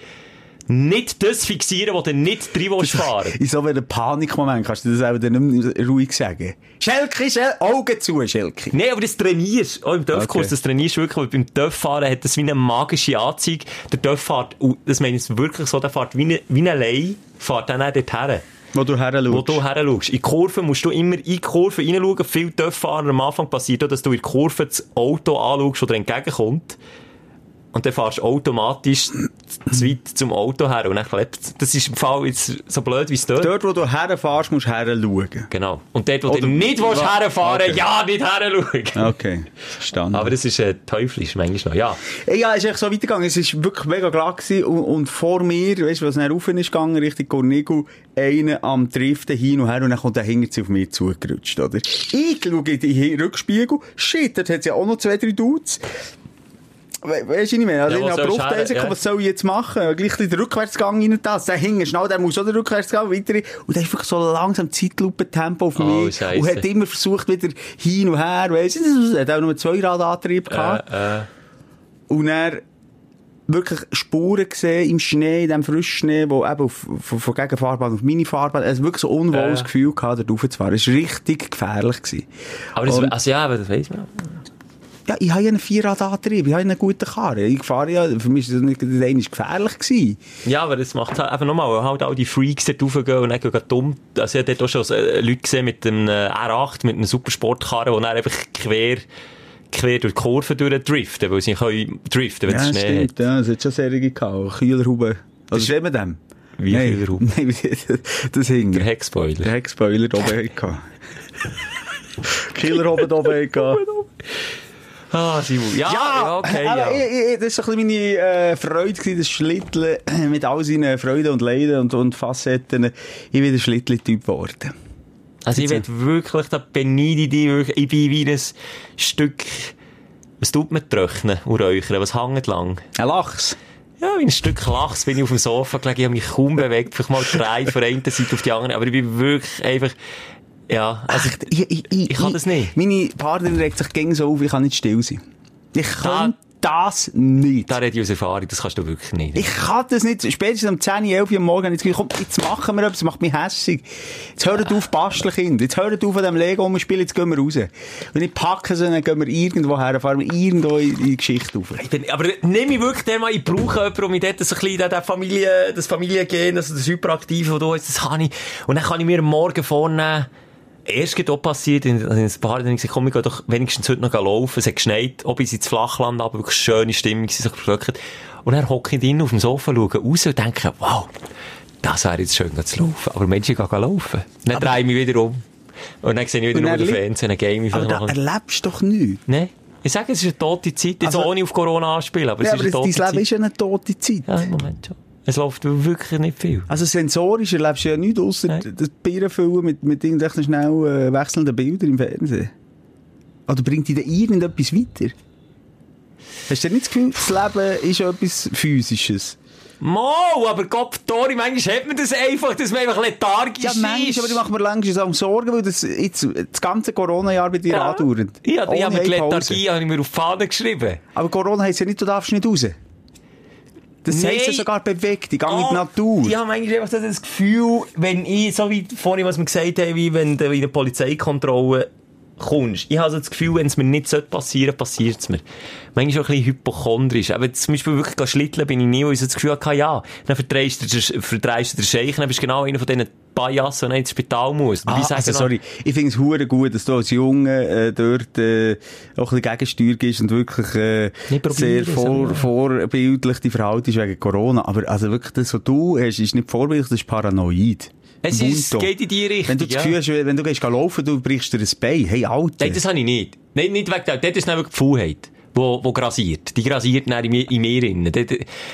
Nicht das fixieren, wo du nicht drin willst fahren In so einem Panikmoment kannst du das auch dann nicht mehr ruhig sagen. Schelke, Schelke, Augen zu, Schelke. Nein, aber das trainierst. Auch im Töpfkurs, Okay. das trainierst du wirklich. Weil beim Töpffahren hat das wie eine magische Anzeige. Der Töpf fährt, und das meine ich wirklich so, der fährt wie, eine, wie ein Lei, fährt dann auch dorthin. Wo du her Wo du her. In Kurven musst du immer in die Kurve reinschauen. Viele Töpffahrer am Anfang passiert auch, dass du in die Kurve das Auto anschaust, das dir entgegenkommt. Und dann fährst du automatisch zu weit zum Auto her und dann klebt Das ist im Fall jetzt so blöd, wie es dort. Dort, wo du herfährst, musst du her schauen. Genau. Und dort, wo du Oder- nicht willst Wa- herfahren Okay. ja, nicht her schauen. Okay, verstanden. Aber das ist äh, teuflisch manchmal noch. Ja. Ey, Ja, es ist echt so weitergegangen. Es ist wirklich mega klar gewesen. Und, und vor mir, weißt du, was dann rauf ist gegangen, Richtung Cornigo, einer am Driften hin und her und dann kommt der Hinter auf mich zugerutscht, oder? Ich schaue in den Rückspiegel. Shit, dort hat es ja auch noch zwei, drei Dudes. We weißt du nicht mehr? Also Ja, ich was Bruchteile, her- ja. was soll ich jetzt machen? Gleich den Rückwärtsgang rein das. Der hinten schnell, der muss auch den Rückwärtsgang weiter. Und der ist wirklich so langsam Zeitlupentempo auf Oh, mich. Scheisse. und hat immer versucht, wieder hin und her, weißt du, er hat auch nur einen Zweiradantrieb gehabt. Äh, äh. Und er wirklich Spuren gesehen im Schnee, in dem Frischschnee, wo eben auf, von, von Gegenfahrbahn auf meine Fahrbahn, also wirklich so ein unwohles Ja. Gefühl gehabt, da raufzufahren. Es war richtig gefährlich. Gewesen. Aber das, Und- also ja, aber das weiss man. Ja, ich habe ja einen Vierradantrieb, ich habe eine gute Karre. Ich fahre ja, für mich ist das nicht der ist gefährlich gewesen. Ja, aber das macht halt einfach nochmal, halt all die Freaks dort raufgehen und dann gehen dumm. Also ich habe dort auch schon äh, Leute gesehen mit einem äh, R8, mit einer Supersportkarre, die dann einfach quer, quer durch die Kurven durchdriften, weil sie können driften, wenn es Schnee stimmt, ja, es hat schon Serien gehabt. Kühlerhuben. Was schreibt man dem? Wie Nein, Kühlerhuben? Nein, [LAUGHS] das hing. Der Der Heckspoiler. Heckspoiler da oben gehabt. [LAUGHS] Kühlerhuben oben gehabt. Ah, Simon. Ja, ja, okay, aber ja. Ich, ich, das war so ein bisschen meine äh, Freude, gewesen, das Schlitteln mit all seinen Freuden und Leiden und, und Facetten. Ich bin der Schlittli-Typ geworden. Also ich will wirklich, da beneide ich dich wirklich, ich bin wie ein Stück, was tut man trocknen und räuchern, was hängt lang? Ein Lachs. Ja, wie ein Stück Lachs bin ich auf dem Sofa gelegen, ich habe mich kaum bewegt, vielleicht mal gedreht von der einen Seite auf die andere, aber ich bin wirklich einfach, ja, also Echt, ich, ich, ich, ich kann das nicht. Meine Partnerin regt sich gegen so auf, ich kann nicht still sein. Ich kann das nicht. da rede ich aus Erfahrung, das kannst du wirklich nicht. Ich kann das nicht. Spätestens um 10, 11 Uhr am Morgen das Gefühl, komm, jetzt machen wir etwas, das macht mich hässig. Jetzt hört auf, basteln, Kind. Jetzt hört auf, an dem Lego rumspielen, jetzt gehen wir raus. Wenn ich packe dann gehen wir irgendwo her, fahren wir irgendwo in die Geschichte auf. Bin, aber nehme ich wirklich den mal, ich brauche jemanden, der mich dort so ein bisschen, der Familie, das Familiengehen, also das Hyperaktive, das du hast, das habe ich. Und dann kann ich mir am Morgen vornehmen, erst geht auch passiert, in, in ein paar Tagen, ich gesagt, komm, ich gehe doch wenigstens heute noch laufen, es hat geschneit, auch bis ins Flachland, aber wirklich schöne Stimmung, sie sich geflöckert. Und dann hocke ich drin auf dem Sofa, schaue raus und denke, wow, das wäre jetzt schön zu laufen. Aber Menschen gehen laufen. Dann drehe ich mich wieder um. Und dann sehe ich wieder nur den Fernsehen, dann game ich Aber da noch. erlebst du doch nichts. Nein. Ich sage, es ist eine tote Zeit. Jetzt Also- ohne auf Corona anspielen, aber Ja, es aber ist eine das, tote dein Zeit. Leben ist eine tote Zeit. Ja, im Moment schon. Es läuft wirklich nicht viel. Also sensorisch erlebst du ja nichts, ausser Nein. das Bieren füllen mit, mit irgendwelchen schnell äh, wechselnden Bildern im Fernsehen. Oder bringt dich da irgendetwas weiter? Hast du nicht das Gefühl, das Leben ist etwas Physisches? Mo, aber Gott, Tori, manchmal hat man das einfach, dass man einfach lethargisch Ja, ist. manchmal, aber ich mache mir langsam Sorgen, weil das, jetzt, das ganze Corona-Jahr bei dir ja. andauert. Ja, ich habe mir die. Lethargie habe ich mir auf die Fahne geschrieben. Aber Corona heisst ja nicht, du darfst nicht raus. Das Nein. heisst ja sogar bewegt, die in Oh, die Natur. Ich habe manchmal einfach das Gefühl, wenn ich, so wie vorhin, was wir gesagt haben, wie wenn du in eine Polizeikontrolle kommst. Ich habe so das Gefühl, wenn es mir nicht passieren sollte, passiert es mir. Manchmal auch ein bisschen hypochondrisch. Aber zum Beispiel wirklich schlitteln bin ich nie, weil ich so das Gefühl hatte, ja, dann verdrehst du, verdrehst du den Scheich, dann bist du genau einer von diesen Payassen, der ins Spital muss. Ah, also, sorry. Ich finde es hure gut, dass du als Junge äh, dort äh, auch ein bisschen Gegensteuer gibst und wirklich äh, sehr vor, vorbildlich die verhaltest wegen Corona. Aber also wirklich, das, was du hast, ist nicht vorbildlich, das ist paranoid. Es ist, geht in die Richtung. Wenn du das. Gefühl hast, wenn du gehst laufen, du brichst dir ein Bein. Hey, Alter. Nein, das habe ich nicht. Nein, nicht wegen dem. Dort ist wirklich die Faulheit, wo, wo grasiert. Die grasiert dann in mir, in mir innen.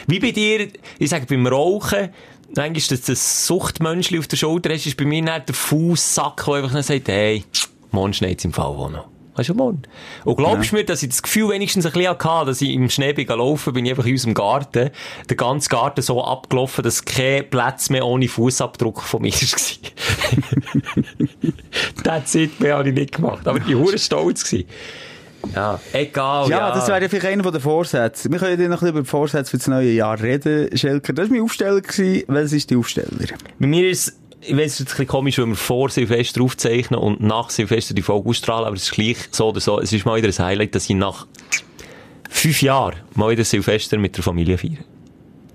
Wie bei dir, ich sage, beim Rauchen, manchmal ist das das Suchtmenschli auf der Schulter, hast, ist bei mir dann der Fußsack, der einfach sagt, hey, morgen schneit's im Fall auch noch. Weißt du, morgen. Und glaubst du mir, dass ich das Gefühl wenigstens ein bisschen hatte, dass ich im Schnee bin gelaufen, bin ich einfach in unserem Garten, der ganze Garten so abgelaufen, dass kein Platz mehr ohne Fußabdruck von mir [LAUGHS] war. That's it, mehr habe ich nicht gemacht. Aber ich war hure stolz. Ja, egal. ja, Ja, das wäre ja vielleicht einer der Vorsätze. Wir können ja noch ein bisschen über die Vorsätze für das neue Jahr reden, Schelker. Das war mein Aufsteller. Welches ist die Aufsteller? Bei mir ist ich weiß, es ist ein bisschen komisch, wenn wir vor Silvester aufzeichnen und nach Silvester die Folge ausstrahlen, aber es ist gleich so oder so. Es ist mal wieder ein Highlight, dass ich nach fünf Jahren mal wieder Silvester mit der Familie feiere.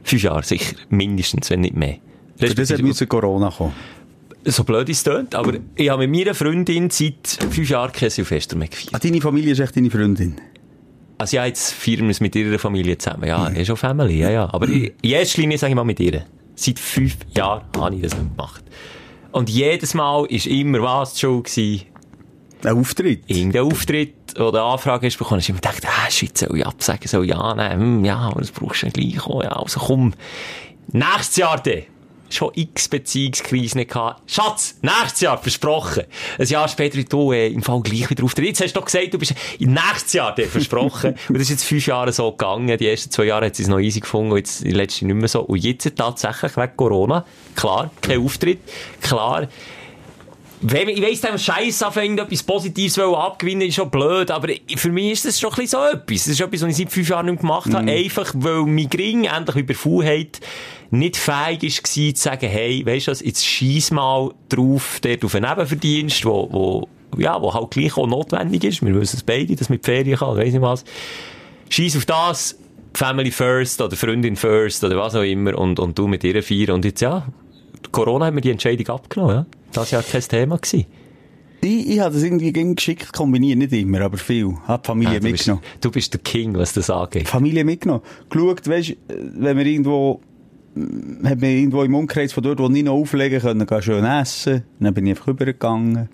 Fünf Jahre, sicher. Mindestens, wenn nicht mehr. Für das hat müssen Corona kommen. so blöd es tönt, aber ich habe mit meiner Freundin seit fünf Jahren kein Silvester mehr gefeiert. Ah, deine Familie ist echt deine Freundin. Also ja, jetzt feiern wir es mit ihrer Familie zusammen. Ja, ist schon Family, ja, ja. Aber in erster Linie sage ich mal mit ihr. Seit fünf Jahren habe ich das nicht gemacht. Und jedes Mal ist immer was gewesen. Ein Auftritt. Irgendein Auftritt oder eine Anfrage hast bekommen, hast du immer gedacht, ah, shit, soll ich absagen, soll ich annehmen? Hm, ja, aber das brauchst du ja gleich auch. Ja, also komm, nächstes Jahr dann. Schon x Beziehungskrisen gehabt. Schatz, nächstes Jahr, versprochen. Ein Jahr später, du äh, im Fall gleich wieder auftritt. Jetzt hast du doch gesagt, du bist nächstes Jahr dir versprochen. [LAUGHS] und das ist jetzt fünf Jahre so gegangen. Die ersten zwei Jahre hat sie es noch easy gefunden und jetzt die letzten nicht mehr so. Und jetzt tatsächlich wegen Corona, klar, kein Auftritt, klar, wenn, ich weiss, dem Scheiß anfängt, etwas Positives abgewinnen, ist schon blöd, aber für mich ist das schon ein bisschen so etwas. Das ist etwas, was ich seit fünf Jahren nicht gemacht habe. Einfach, weil mein Gring endlich über Faulheit nicht fähig war, zu sagen, hey, weisst du was, jetzt scheiss mal drauf, dort auf einen Nebenverdienst, wo, wo, ja, wo halt gleich auch notwendig ist. Wir wissen es beide, dass mit Ferien kann, weiss nicht was. Scheiss auf das, Family first oder Freundin first oder was auch immer und, und du mit ihr feiern. Und jetzt, ja, Corona hat mir die Entscheidung abgenommen, ja. Das war ja kein Thema. Gewesen. Ich, ich habe das irgendwie geschickt kombiniert, nicht immer, aber viel. Hab die Familie Ja, du, bist, mitgenommen. du bist der King, was das angeht. Familie mitgenommen. Geschaut, weisst, wenn wir irgendwo, mm, hat man irgendwo im Umkreis von dort, wo nicht noch auflegen können, gehen schön essen. Dann bin ich einfach rübergegangen.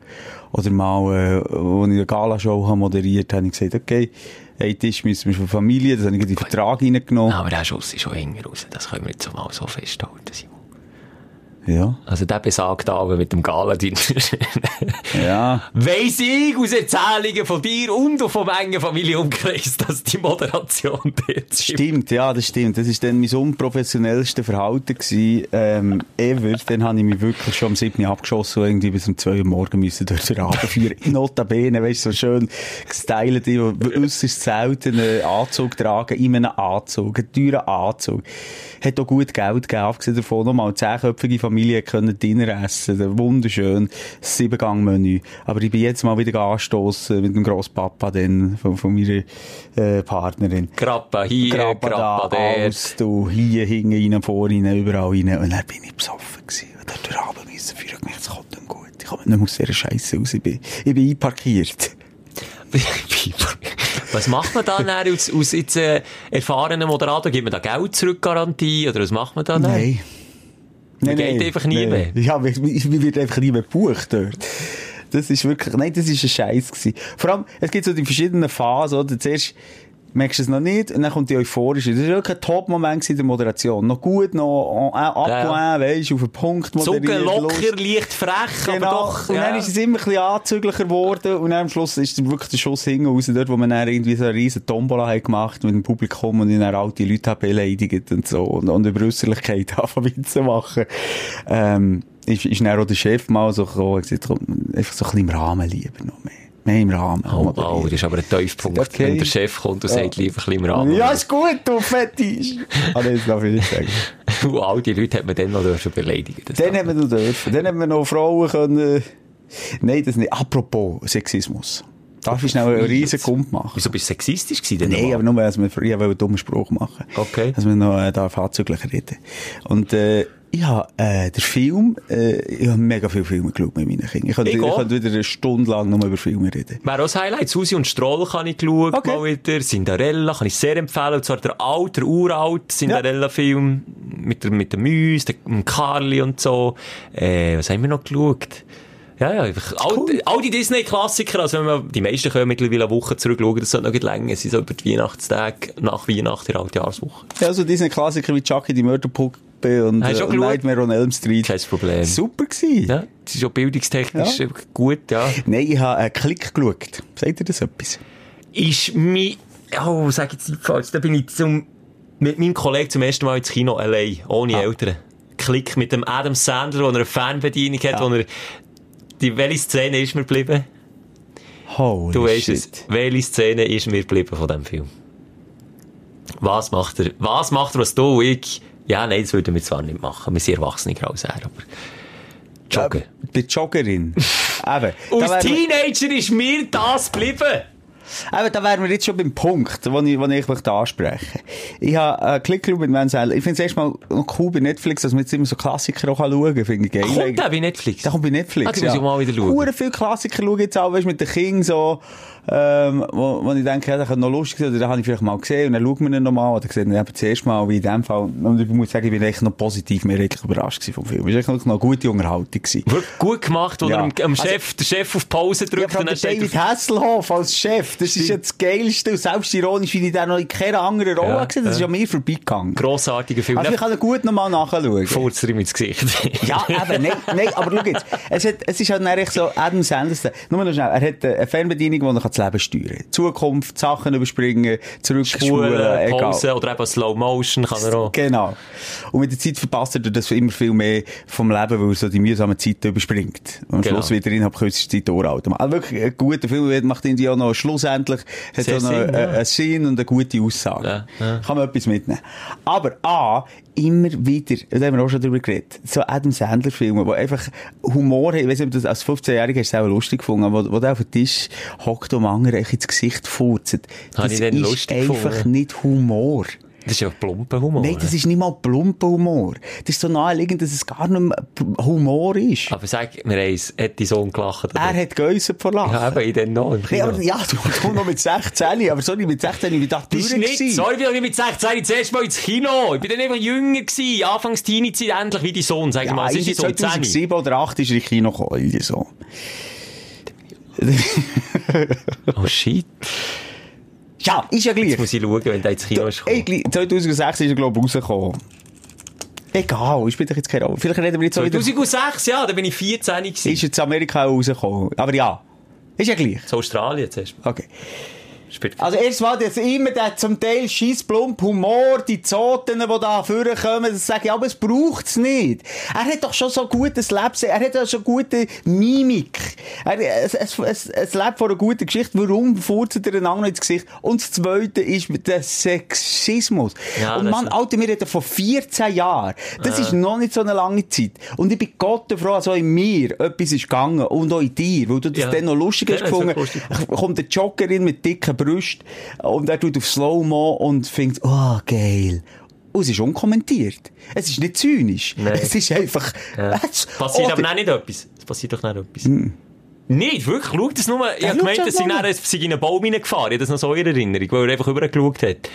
Oder mal, äh, wo ich eine Galashow habe moderiert, habe ich gesagt, okay, ein Tisch müssen wir von Familie, das habe ich in den Vertrag reingenommen. Aber der Schuss ist schon enger raus. Das können wir jetzt so mal so festhalten. Ja. Also der besagt aber mit dem Galadiner. [LAUGHS] Ja. Weiss ich aus Erzählungen von dir und vom engen Familienumkreis, dass die Moderation dort stimmt. Stimmt, ja, das stimmt. Das war dann mein unprofessionellste Verhalten gewesen, ähm, ever. Dann habe ich mich wirklich schon am 7. Uhr abgeschossen und irgendwie bis um 2 Uhr morgen müssen durch den Abend führen. Notabene, weißt du, so schön gestylt, äußerst selten einen Anzug tragen, in einem Anzug, einen teuren Anzug. Hat auch gut Geld gegeben, abgesehen davon noch mal eine zehnköpfige Familie können Dinner essen, wunderschön, Siebengang-Menü. Aber ich bin jetzt mal wieder angestoßen mit dem Grosspapa dann, von, von meiner äh, Partnerin. Grappa hier, Grappa Grappa, da, dort. alles, du, hier, hinten rein, vor rein, überall rein. Und dann bin ich besoffen gewesen. Und dort durch den Abend müssen führen. Ich gemerkt, es kommt nicht gut. Ich komme nicht mehr aus dieser Scheiße raus. Ich bin, ich bin einparkiert. [LAUGHS] was macht man dann [LAUGHS] dann aus, aus jetzt, äh, erfahrenen Moderator? Gibt man da Geld zurück, Garantie? Oder was macht man dann? dann? Man geht einfach nie mehr. [LAUGHS] Ja, mir, mir wird einfach nie mehr gebucht dort. Das ist wirklich, nein, das ist ein Scheiß gewesen. Vor allem, es gibt so die verschiedenen Phasen, oder? Zuerst merkst du es noch nicht, und dann kommt die euphorische. Das war wirklich ein Top-Moment in der Moderation. Noch gut, noch, äh, abgewandt, weisst, auf den Punkt moderiert. Zucken, locker, lustig. leicht frech, Genau. aber doch. und dann ja. ist es immer ein bisschen anzüglicher geworden und dann am Schluss ist dann wirklich der Schuss hinten raus, dort, wo man dann irgendwie so eine riesen Tombola hat gemacht mit dem Publikum und dann alte Leute beleidigt und so und, und über Äusserlichkeit [LAUGHS] anfangen Witze machen. Ähm, ist, ist dann auch der Chef mal so gekommen einfach so ein bisschen im Rahmen lieber noch mehr. Mehr im Rahmen. Oh, das ist aber ein Tiefpunkt, Okay. wenn der Chef kommt und Ja. sagt, lieber ein im Rahmen. Ja, ist gut, du Fetisch. ah, das darf ich nicht sagen. Und all die Leute hat man dann noch dürfen beleidigen. Das Dann haben wir noch dürfen. Dann haben wir noch Frauen können... Nein, das nicht. Apropos Sexismus. Darf ich schnell einen riesen Kump machen? Wieso bist du sexistisch gewesen? Nein, aber nur, dass wir, wollte einen dummen Spruch machen. Okay. Dass wir noch, äh, darf anzüglich reden. Und, äh, ich habe, äh, der Film, äh, ich habe mega viele Filme geschaut mit meinen Kindern. Ich könnte, Ich ich könnte wieder eine Stunde lang nur über Filme reden. Wäre auch das Highlight. Susi und Stroll kann ich schauen, Okay. mal wieder. Cinderella kann ich sehr empfehlen. Und zwar der alte, der uralt Cinderella-Film. Mit der, mit der Müs, dem Carly und so. Äh, was haben wir noch geschaut? Ja, ja, einfach all, cool. all die Disney-Klassiker, also wenn man, die meisten können mittlerweile eine Woche zurückschauen, das sollte noch nicht länger, es sind so über die Weihnachtstage, nach Weihnachten, der Altjahrswoche. Ja, also diese Klassiker wie Chucky, die Mörderpuppe und äh? Nightmare on Elm Street. Kein Problem. Super gewesen. Ja, das ist auch bildungstechnisch Ja. gut, ja. Nein, ich habe einen Klick geschaut. Sagt ihr das etwas? ist mi, oh, sag jetzt nicht falsch, da bin ich zum, mit meinem Kollegen zum ersten Mal ins Kino allein, ohne Ah. Eltern. Klick mit dem Adam Sandler, wo er eine Fernbedienung hat, Ja. wo er, die, welche Szene ist mir geblieben? Holy Du weißt shit. es. Welche Szene ist mir geblieben von dem Film? Was macht er, was macht er, was du und ich, ja, nein, das würden wir zwar nicht machen, wir sind Erwachsene als er, aber, joggen. Äh, die Joggerin. [LAUGHS] Eben. Wir- Teenager ist mir das geblieben. Eben, da wären wir jetzt schon beim Punkt, den ich, den ich möchte ansprechen Ich habe Klick geschaut mit Wenzel. Ich finde es erstmal cool bei Netflix, dass man jetzt immer so Klassiker auch schauen kann. Finde ich geil. Kommt der bei Netflix? Der kommt bei Netflix. Ah, das muss ich mal wieder schauen. Hure viele Klassiker schauen jetzt auch, weißt, mit den Kindern so, ähm, wo, wo ich denke, ja, das könnte noch lustig sein, oder den habe ich vielleicht mal gesehen, und dann schaut man ihn nochmal, oder sieht ihn eben das erste Mal, wie in dem Fall, und ich muss sagen, ich bin echt noch positiv mehr wirklich überrascht vom Film. Es war echt noch eine gute Unterhaltung gewesen. Gut gemacht, wo Ja. am, am Also- Chef, der Chef auf Pause Ja, drückt allem und dann David er... Hasselhoff als Chef, das ist ja das Geilste, und selbstironisch, wie ich den noch in keiner anderen Rolle Ja, gesehen das ist ja mir vorbeigegangen. Grossartiger Film. Also ich kann ihn gut nochmal nachschauen. Furzt ihm ins Gesicht. [LAUGHS] Ja, eben, nein, nein, aber schau jetzt, es, hat, es ist halt dann echt so, Adam Sandler, nur noch schnell, er hat eine Fernbedienung, die er das Leben steuern. Zukunft, Sachen überspringen, zurückspulen, Spulen, egal. Pause oder eben Slow Motion kann er auch. Genau. Und mit der Zeit verpasst er das immer viel mehr vom Leben, weil er so die mühsame Zeit überspringt. Und am Genau. Schluss wieder innerhalb kürzester Zeit uralt. Also wirklich ein guter Film, macht ihn ja noch schlussendlich, hat Sehr auch noch Sinn, einen, ja. einen Sinn und eine gute Aussage. Ja, ja. Kann man etwas mitnehmen. Aber A, immer wieder, da haben wir auch schon drüber geredet, so Adam Sandler Filme, die einfach Humor haben, ich weiss nicht, ob das als 15-Jähriger hast du es auch lustig gefunden, wo, wo der auf dem Tisch hockt dem anderen ins Gesicht. Habe Das den ist einfach gefunden? nicht Humor. Das ist ja plumper Humor. Nein, das ist nicht mal plumper Humor. Das ist so naheliegend, dass es gar nicht mehr Humor ist. Aber sag mir eins, hat dein Sohn gelacht? Oder? Er hat geäussert vor Lachen. ja, eben, ich dann noch im Nee, aber, ja, du, du noch mit 16, aber sorry, mit 16 ich da Das ist nicht, gewesen. sorry, ich bin mit 16 das erste Mal ins Kino. Ich bin dann einfach jünger gewesen, anfangs Teenie-Zeit, endlich wie dein Sohn, sag Ja, mal. Es ist irgendwie jetzt um 10. 2007 oder 2008 ist er in Kino gekommen, irgendwie so. [LAUGHS] Oh shit. Ja, ist ja gleich. Jetzt muss ich schauen, wenn der ins Kino ist Ey, gekommen. gleich- 2006 ist er, glaube ich, rausgekommen. Egal, ich bin doch jetzt keine Rolle. Vielleicht reden wir jetzt wieder... 2006, ja, da bin ich 14 gewesen. Ist jetzt Amerika rausgekommen. Aber ja, ist ja gleich. Zu Australien zuerst. Okay. Also erst mal, das immer der zum Teil scheissplump Humor, die Zoten, die da vorkommen, das sage ich, aber es braucht's nicht. Er hat doch schon so gutes Leben, er hat ja schon gute Mimik. Er, es, es, es, es lebt von einer guten Geschichte. Warum furzt er einander ins Gesicht? Und das Zweite ist mit der Sexismus. Ja, Und ist- Alter, wir reden von 14 Jahren. Das ist noch nicht so eine lange Zeit. Und ich bin Gott froh, auch in mir etwas ist gegangen. Und auch in dir, weil du das Ja. dann noch lustig Ja, hast gefunden. lustig. kommt der Joggerin mit dicken Brüsten und er tut auf Slow-Mo und findet, oh, geil. Und es ist unkommentiert. Es ist nicht zynisch. Nein. Es ist einfach... Ja. Es, Passiert oder- aber auch nicht etwas. Es passiert doch nicht etwas. Nicht, wirklich. Schau das nur. Ich Ja, hab schau gemeint, das dass sie in einen Baum reingefahren. Ich habe das noch so in Erinnerung, weil er einfach rübergeschaut hat.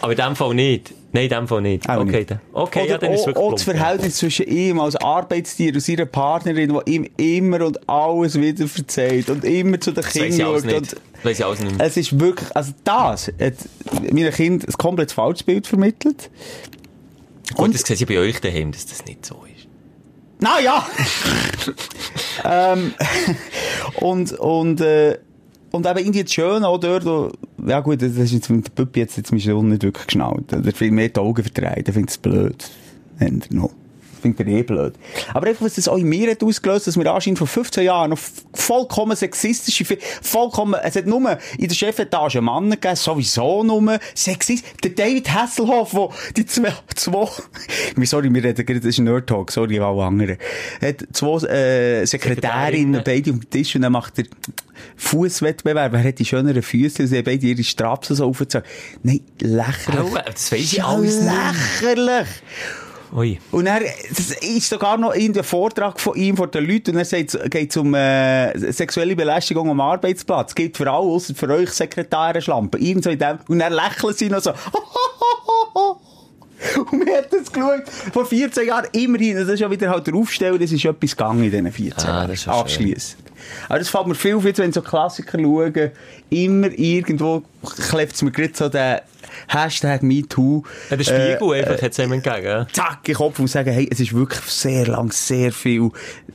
Aber in dem Fall nicht. Nein, in dem Fall nicht. Auch okay, nicht. dann. Okay, Oder ja, dann ist wirklich auch das. Verhältnis zwischen ihm als Arbeitstier und seiner Partnerin, die ihm immer und alles wieder verzeiht und immer zu den Kindern schaut. Und weiss ich alles nicht es ist wirklich, also das hat meinem Kind ein komplett falsches Bild vermittelt. Gut, das sehe ich bei euch daheim, dass das nicht so ist. Na ja! [LAUGHS] ähm, [LAUGHS] und, und, äh, und eben irgendwie das Schöne auch dort, ja gut, das ist jetzt mit der Puppe jetzt, jetzt mein Sohn nicht wirklich geschnallt. Der viel mehr die Augen verdreht, der findet es blöd. Änder noch. Findet er eh blöd. Aber einfach, was das auch in mir hat ausgelöst, dass wir anscheinend vor 15 Jahren noch vollkommen sexistische, vollkommen, es hat nur in der Chefetage Männer gegeben, sowieso nur sexist. Der David Hasselhoff, wo die zwei, zwei, [LAUGHS] sorry, wir reden gerade, das ist ein Nerd Talk, sorry, alle anderen. Hat zwei, äh, Sekretärinnen, beide um den Tisch und dann macht er Fußwettbewerb. Wer hat die schöneren Füße? Sie haben beide ihre Strapsen so aufgezogen. Nein, lächerlich. Au, das weiss ich alles lächerlich. Ui. Und er, das ist sogar noch in der Vortrag von ihm vor den Leuten und er sagt, geht um äh, sexuelle Belästigung am Arbeitsplatz. Gilt für alle, ausser für euch Sekretäre Schlampen. Irgend so in dem. Und dann lächeln sie noch so. [LAUGHS] Und wir haben das geschaut, vor 14 Jahren immerhin. Das ist ja wieder halt der Aufsteller, das ist etwas gegangen in diesen 14 Ah, Jahren. das Aber das fällt mir viel auf, wenn so Klassiker schauen, immer irgendwo klebt es mir gerade so der Hashtag MeToo. Ja, der Spiegel einfach hat es ihm entgegen. zack, in den Kopf und sagen, hey, es ist wirklich sehr lang, sehr viel,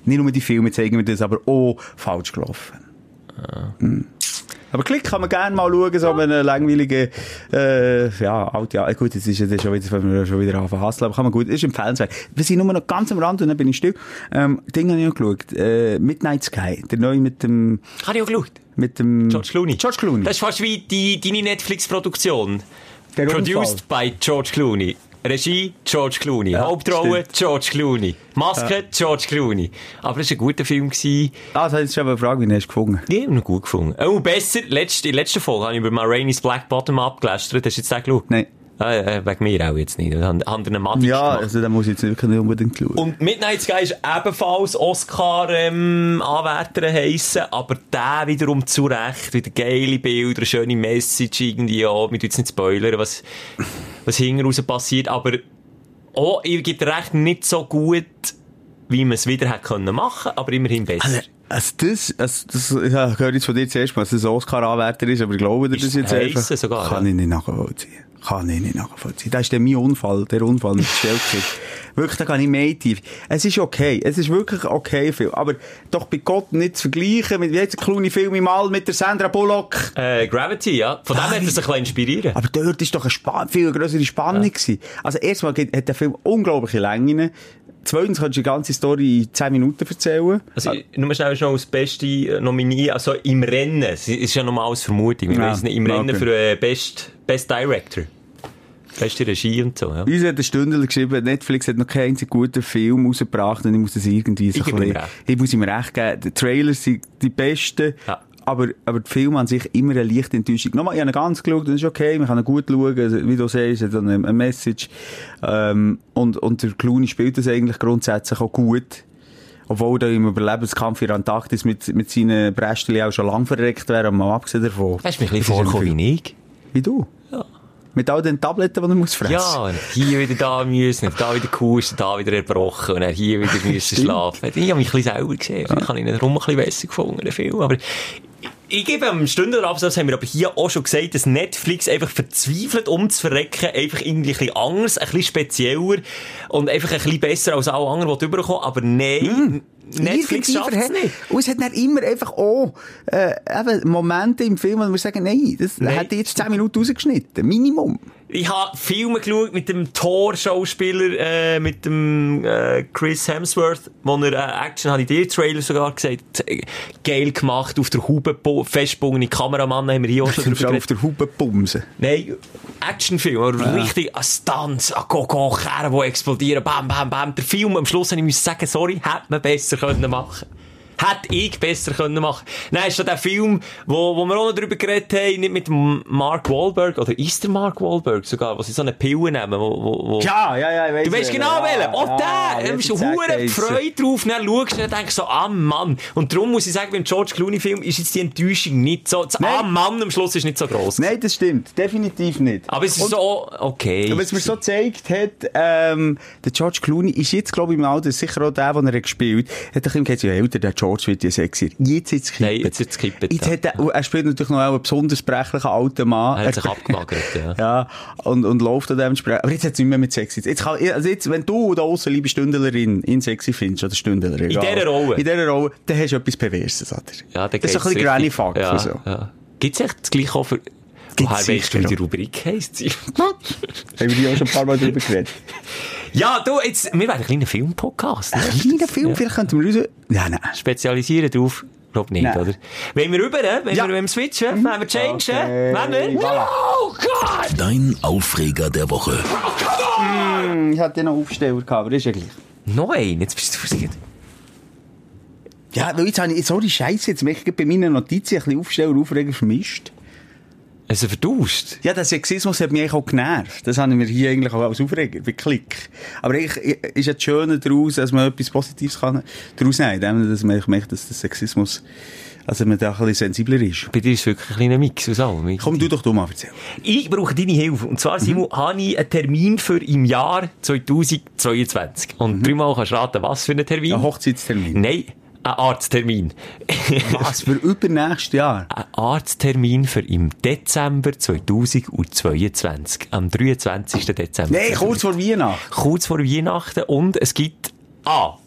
nicht nur die Filme zeigen mir das, aber auch falsch gelaufen. Hm. Aber Klick kann man gerne mal schauen, so einen langweiligen, äh, ja, alt, ja, gut, jetzt ist ja schon wieder, wenn wir schon wieder anfangen hasseln, aber kann man gut, ist empfehlenswert. Wir sind nur noch ganz am Rand und dann bin ich still. Ähm, Ding habe ich noch geschaut, äh, Midnight Sky, der neue mit dem, Habe ich auch geschaut. mit dem... George Clooney. George Clooney. Das ist fast wie die, deine Netflix-Produktion. Produced by George Clooney. Regie George Clooney. Ja, Hauptrolle stimmt. George Clooney. Maske George Clooney. Aber es war ein guter Film. Gewesen. Ah, das hat jetzt schon eine Frage, wie hast du gefunden? Ich habe ihn noch gut gefunden. Oh, besser, letzte, in der letzten Folge habe ich über Ma Rainey's Black Bottom abgelästert. Hast du jetzt den geschaut? Nein. Äh, wegen mir auch jetzt nicht. Einen Matic Ja, gemacht. also da muss ich jetzt wirklich nicht unbedingt schauen. Und Midnight Sky ist ebenfalls Oscar-Anwärter heissen, aber der wiederum zu Recht, wieder geile Bilder, schöne Message irgendwie, ja, wir jetzt nicht spoilern, was, was hinten raus passiert, aber auch, gebe dir recht, nicht so gut, wie man es wieder hätte können machen, aber immerhin besser. Also, also das, also das ich höre jetzt von dir zuerst mal, dass das ein Oscar-Anwärter ist, aber ich glaube dir das jetzt einfach. sogar, kann ja. ich nicht nachvollziehen. Kann ich nicht nachvollziehen. Das ist dann mein Unfall, der Unfall mit Stellkit. wirklich, da kann ich mehr tief. Es ist okay. Es ist wirklich okay Film. Aber doch bei Gott nicht zu vergleichen mit, wie jetzt Clooney Film im All mit der Sandra Bullock. Äh, Gravity, ja. Von dem hat er sich ein bisschen inspirieren. Aber dort ist doch eine Span viel größere Spannung gewesen. Also erstmal hat der Film unglaubliche Längen. Zweitens kannst du die ganze Story in 10 Minuten erzählen. Also, nur schnell schon als beste äh, Nominee, also im Rennen, es ist ja nochmal als Vermutung, wir Ja, weiss nicht, im Rennen okay. für äh, Best, Best Director. Beste Regie und so, ja. Uns hat ein Stündler geschrieben, Netflix hat noch keinen einzigen guten Film rausgebracht und ich muss das irgendwie so Ich ein bisschen- ich muss ihm recht geben. Die Trailers sind die besten. Ja. Aber, aber der Film an sich immer eine leichte Enttäuschung. Nochmal, ich habe ihn ganz geschaut, das ist okay, man kann ihn gut schauen, also, wie du sagst, hat eine, eine Message. Ähm, und, und der Clooney spielt das eigentlich grundsätzlich auch gut. Obwohl er im Überlebenskampf in Antarktis mit, mit seinen Brästchen auch schon lang verreckt wäre, aber mal abgesehen davon. Hast du mich ein bisschen vorgekommen wie ich? Wie du? Ja. Mit all den Tabletten, die er muss fressen Ja, hier wieder da müssen, da wieder gehustet, da wieder erbrochen, und dann hier wieder müssen schlafen. Ich habe mich ein bisschen selber gesehen. Habe ich ihn darum ein bisschen besser gefunden, den Film. Aber ich, gebe am Stundenabsatz, haben wir aber hier auch schon gesagt, dass Netflix einfach verzweifelt, um zu verrecken, einfach irgendwie ein bisschen anders, ein bisschen spezieller und einfach ein bisschen besser als alle anderen, die rüberkommen. Aber nein, Netflix Irgendwie schafft es nicht. Und es hat dann immer einfach auch äh, eben Momente im Film, wo wir sagen, nein, das Nein. ich jetzt 10 Minuten rausgeschnitten. Minimum. Ich habe Filme geschaut mit dem Thor-Schauspieler, äh, mit dem äh, Chris Hemsworth, wo er äh, Action hat, in dir Trailer sogar gesagt, äh, geil gemacht, auf der Haube bo- festgebundene Kameramann haben wir hier auch schon drüber auf der Hupe bumsen. Nein, Actionfilm, aber richtig an Stunts, an Go-Go, Kerren, die explodieren, bam, bam, bam. Der Film, am Schluss habe ich sagen, sorry, hätte man besser können machen Hätte ich besser können machen. Nein, ist schon der Film, wo, wo wir auch noch drüber geredet haben, nicht mit Mark Wahlberg, oder ist der Mark Wahlberg sogar, wo sie so eine Pille nehmen, wo, wo, wo Ja, ja, ja, ich weiss Du weißt genau ja, welchen. Auch ja, der. Du bist hure er? gefreut drauf. Dann schaust du und denkst so, ah Mann. Und darum muss ich sagen, beim George Clooney Film ist jetzt die Enttäuschung nicht so, das Nein. ah Mann am Schluss ist nicht so gross. Nein, das stimmt. Definitiv nicht. Aber es ist so, okay. Aber was mir so gezeigt hat, ähm, der George Clooney ist jetzt, glaube ich, im Alter, sicher auch der, den er gespielt hat, hat er gesagt, ja, älter, der George wird ja sexier. Jetzt jetzt kippen. Nein, jetzt wird's kippen, Jetzt ja. hat er, er spielt natürlich noch einen besonders brechlichen alten Mann. Er hat sich abgemagert, ja. [LAUGHS] Ja, und, und läuft an dementsprechend. Aber jetzt hat es nicht mehr mit sexy. Jetzt kann, also jetzt, wenn du da aussen, liebe Stündlerin, in sexy findest, oder Stündler, In dieser Rolle. In dieser Rolle, dann hast du etwas Perverses, oder? Ja, dann das ist ein bisschen Granny richtig- Fuck ja, so. Ja. Gibt's echt das gleiche auch für, woher weißt du, wie die. Rubrik heisst? [LAUGHS] Haben wir die auch schon ein paar Mal drüber geredet. ja, du, jetzt, wir werden ein kleiner Film-Podcast. ne? Ein kleiner Film, Ja. vielleicht könnten wir uns... Ja, nein. Spezialisieren drauf? Glaub nicht, Nein. oder? Wenn wir rüber, wenn Ja. wir wenn wir switchen, wenn wir changen, Okay, wenn wir... voilà. Oh Gott! Dein Aufreger der Woche. Hm, Ich hatte noch Aufsteller gehabt, aber ist ja gleich. Nein, jetzt bist du versucht. Ja, weil jetzt habe ich... Sorry, Scheiße, jetzt möchte ich bei meinen Notizen ein bisschen Aufsteller, Aufreger vermischt. Also vertauscht. Ja, der Sexismus hat mich eigentlich auch genervt. Das haben wir hier eigentlich auch als Aufreger, bei Klick. Aber eigentlich ist ja das Schöne daraus, dass man etwas Positives kann daraus nehmen kann, dass man merkt, dass der Sexismus, also man da ein bisschen sensibler ist. Bei dir ist es wirklich ein kleiner Mix aus allem. Komm du doch du mal erzählen. Ich brauche deine Hilfe. Und zwar, Simon, habe ich einen Termin für im Jahr 2022. Und dreimal kannst du raten, was für einen Termin? Ein Hochzeitstermin. Nein, ein Arzttermin. Was für übernächstes Jahr? [LAUGHS] ein Arzttermin für im Dezember 2022. Am 23. Dezember. Nein, kurz vor Weihnachten. kurz vor Weihnachten und es gibt, ah,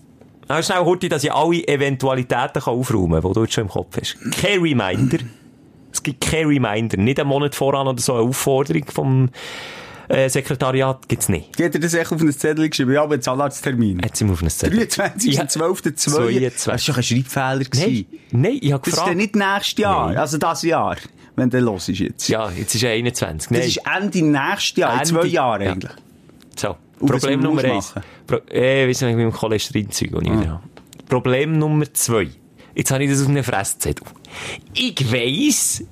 ah schnell Horti, dass ich alle Eventualitäten kann aufräumen kann, die du jetzt schon im Kopf hast. Kein Reminder. Es gibt kein Reminder. Nicht einen Monat voran oder so eine Aufforderung vom äh, Sekretariat gibt's nicht. Geht er das echt auf einen Zettel geschrieben? Ja, aber ein Zahnarzttermin. Jetzt sind wir auf einer Zettel. 23.12.2. Das war doch ein Schreibfehler. Nein, nein, ich habe Das ist gefragt. dann nicht nächstes Jahr, Nein. also das Jahr, wenn der los ist jetzt. Ja, jetzt ist er 21. Das Nein. ist Ende nächstes Jahr, in Ende- zwei Jahren ja. eigentlich. So, Problem Nummer eins. Pro äh, weiss nicht, mit dem Cholesterinzeug, das ich Ah. wieder habe. Problem Nummer zwei. Jetzt habe ich das auf einem Fresszettel. Ich weiss,